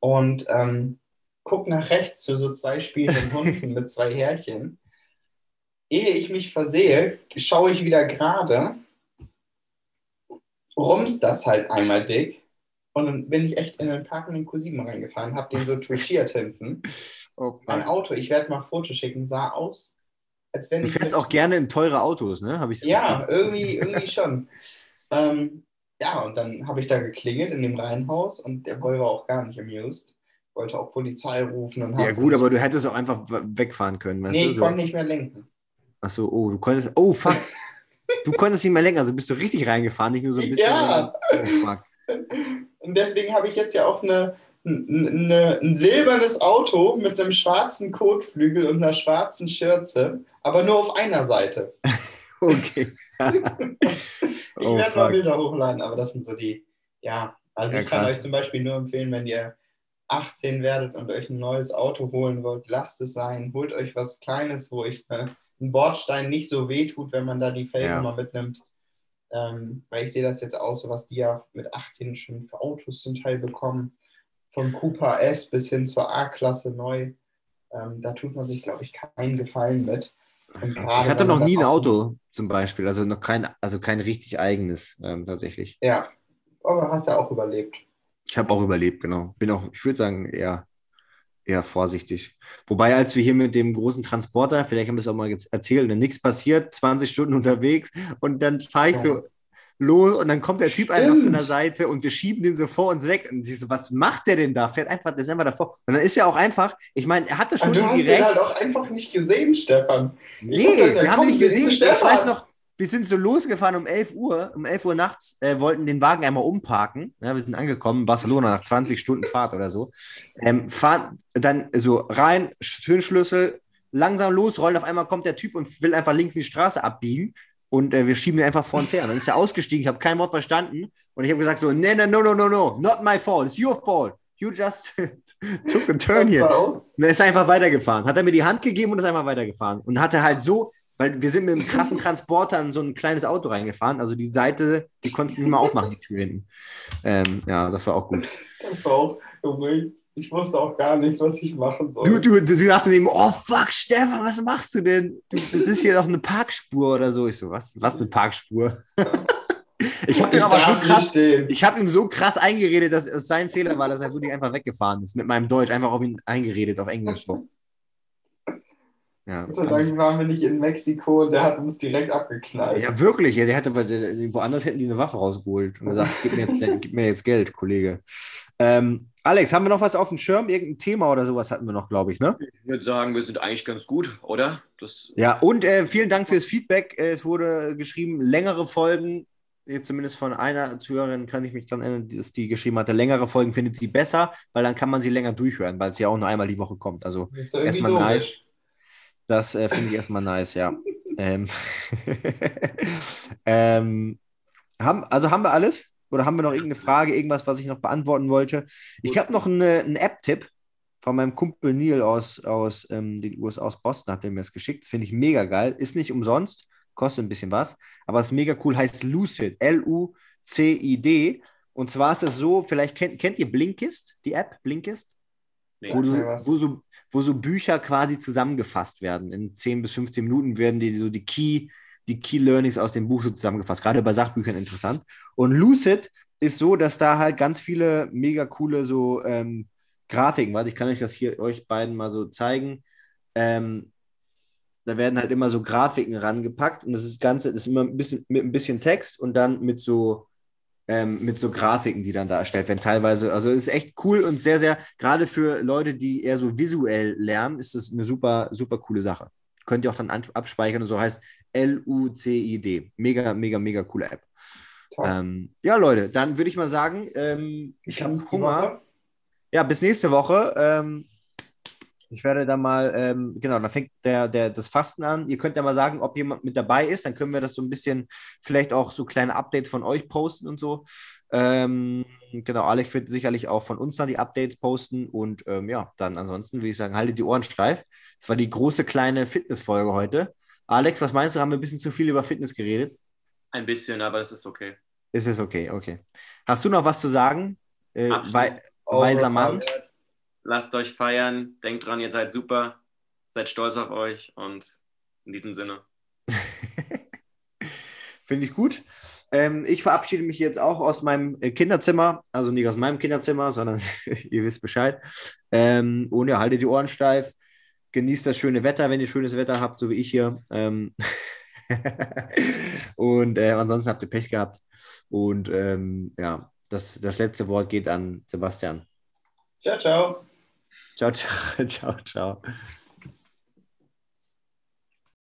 Und ähm, guck nach rechts zu so zwei spielenden Hunden mit zwei Härchen. Ehe ich mich versehe, schaue ich wieder gerade, rums das halt einmal dick. Und dann bin ich echt in den Park in den Q7 reingefahren, habe den so touchiert hinten. Oh, Mein fuck. Auto, ich werde mal Foto schicken, sah aus, als wenn Du ich. fährst auch gerne in teure Autos, ne? Ich so Ja, irgendwie, irgendwie schon. Ähm, ja, und dann habe ich da geklingelt in dem Reihenhaus und der Boy war auch gar nicht amused. Wollte auch Polizei rufen und Ja, gut, aber du hättest auch einfach wegfahren können, weißt Nee, du? ich So. konnte nicht mehr lenken. Achso, oh, du konntest. Oh, fuck. du konntest nicht mehr lenken, also bist du richtig reingefahren, nicht nur so ein bisschen. Ja. Oh, fuck. Und deswegen habe ich jetzt ja auch eine, eine, ein silbernes Auto mit einem schwarzen Kotflügel und einer schwarzen Schürze, aber nur auf einer Seite. Okay. Ich oh, werde mal. Bilder hochladen, aber das sind so die, ja, also Ja, ich kann euch zum Beispiel nur empfehlen, wenn ihr 18 werdet und euch ein neues Auto holen wollt, lasst es sein, holt euch was Kleines, wo euch äh, ein Bordstein nicht so wehtut, wenn man da die Felgen Ja. mitnimmt. Ähm, weil ich sehe das jetzt aus, so was die ja mit 18 schon für Autos zum Teil bekommen, vom Cooper S bis hin zur A-Klasse neu. Ähm, da tut man sich, glaube ich, keinen Gefallen mit. Ich hatte noch nie ein Auto zum Beispiel, also noch kein, also kein richtig eigenes ähm, tatsächlich. Ja, aber hast ja auch überlebt. Ich habe auch überlebt, genau. Bin auch, ich würde sagen, eher eher vorsichtig. Wobei, als wir hier mit dem großen Transporter, vielleicht haben wir es auch mal jetzt erzählt, nichts passiert, 20 Stunden unterwegs und dann fahre ich so los und dann kommt der Typ einfach von der Seite und wir schieben den so vor uns weg und ich so, was macht der denn da? Fährt einfach, der ist einfach davor. Und dann ist ja auch einfach, ich meine, er hatte schon Und du hast ihn direkt. halt auch einfach nicht gesehen, Stefan. Nee, hab das ja wir haben nicht sehen, gesehen. Ich Stefan. weiß noch, wir sind so losgefahren um 11 Uhr. Um 11 Uhr nachts äh, wollten den Wagen einmal umparken. Ja, wir sind angekommen in Barcelona nach 20 Stunden Fahrt oder so. Ähm, fahren dann so rein, Türenschlüssel, langsam los, rollen. Auf einmal kommt der Typ und will einfach links in die Straße abbiegen. Und äh, wir schieben ihn einfach vor uns her. Dann ist er ausgestiegen. Ich habe kein Wort verstanden. Und ich habe gesagt so, nee, nee, no, no, no, no, not my fault. It's your fault. You just took a turn here. Und er ist einfach weitergefahren. Hat er mir die Hand gegeben und ist einfach weitergefahren. Und hatte halt so, weil wir sind mit einem krassen Transporter in so ein kleines Auto reingefahren. Also die Seite, die konntest du nicht mal aufmachen, die Tür hinten. Ähm, ja, das war auch gut. Das war auch, ich wusste auch gar nicht, was ich machen soll. Du, du, du, dachtest eben, oh fuck, Stefan, was machst du denn? Du, das ist hier doch eine Parkspur oder so. Ich so, was, was eine Parkspur? ich habe ihm aber so krass, ich habe ihm so krass eingeredet, dass es sein Fehler war, dass er wirklich einfach weggefahren ist. Mit meinem Deutsch einfach auf ihn eingeredet, auf Englisch. Ja, Gott sei Dank waren wir nicht in Mexiko und der hat uns direkt abgeknallt. ja, wirklich. Ja, der hätte, der- woanders hätten die eine Waffe rausgeholt und gesagt, gib mir jetzt, gib mir jetzt Geld, Kollege. Ähm, Alex, haben wir noch was auf dem Schirm? Irgendein Thema oder sowas hatten wir noch, glaube ich, ne? Ich würde sagen, wir sind eigentlich ganz gut, oder? Das, Ja, und äh, vielen Dank fürs Feedback. Äh, Es wurde geschrieben, längere Folgen, jetzt zumindest von einer Zuhörerin kann ich mich dann erinnern, dass die geschrieben hatte, längere Folgen findet sie besser, weil dann kann man sie länger durchhören, weil es ja auch nur einmal die Woche kommt. Also erstmal logisch. nice. Das äh, finde ich erstmal nice, ja. ähm, ähm, haben, also haben wir alles? Oder haben wir noch irgendeine Frage, irgendwas, was ich noch beantworten wollte? Ich habe noch eine- einen App-Tipp von meinem Kumpel Neil aus, aus ähm, den USA, aus Boston, hat er mir das geschickt. Das finde ich mega geil. Ist nicht umsonst, kostet ein bisschen was, aber ist mega cool, heißt Lucid, L-U-C-I-D. Und zwar ist es so, vielleicht kennt, kennt ihr Blinkist, die App Blinkist? nee. wo, du, wo, so, wo so Bücher quasi zusammengefasst werden. In 10 bis 15 Minuten werden die so die Key, die Key Learnings aus dem Buch so zusammengefasst. Gerade bei Sachbüchern interessant. Und Lucid ist so, dass da halt ganz viele mega coole so ähm, Grafiken, warte, ich kann euch das hier euch beiden mal so zeigen. Ähm, da werden halt immer so Grafiken rangepackt und das ist Ganze ist immer ein bisschen mit ein bisschen Text und dann mit so ähm, mit so Grafiken, die dann da erstellt werden. Teilweise, also ist echt cool und sehr, sehr, gerade für Leute, die eher so visuell lernen, ist das eine super, super coole Sache. Könnt ihr auch dann an- abspeichern und so heißt L-U-C-I-D. Mega, mega, mega coole App. Ähm, ja, Leute, dann würde ich mal sagen, ähm, ich habe Hunger. Woche. Ja, bis nächste Woche. Ähm, ich werde da mal, ähm, genau, dann fängt der, der, das Fasten an. Ihr könnt ja mal sagen, ob jemand mit dabei ist. Dann können wir das so ein bisschen, vielleicht auch so kleine Updates von euch posten und so. Ähm, genau, Alex wird sicherlich auch von uns dann die Updates posten. Und ähm, ja, dann ansonsten würde ich sagen, haltet die Ohren steif. Das war die große kleine Fitnessfolge heute. Alex, was meinst du? Haben wir ein bisschen zu viel über Fitness geredet? Ein bisschen, aber das ist okay. Ist es okay, okay. Hast du noch was zu sagen? Äh, wei weiser Mann. Lasst euch feiern. Denkt dran, ihr seid super. Seid stolz auf euch. Und in diesem Sinne. Finde ich gut. Ähm, ich verabschiede mich jetzt auch aus meinem äh, Kinderzimmer, also nicht aus meinem Kinderzimmer, sondern ihr wisst Bescheid. Ähm, und ja, haltet die Ohren steif, genießt das schöne Wetter, wenn ihr schönes Wetter habt, so wie ich hier. Ähm und äh, ansonsten habt ihr Pech gehabt. Und ähm, ja, das, das letzte Wort geht an Sebastian. Ciao, ciao. Ciao, ciao, ciao, ciao.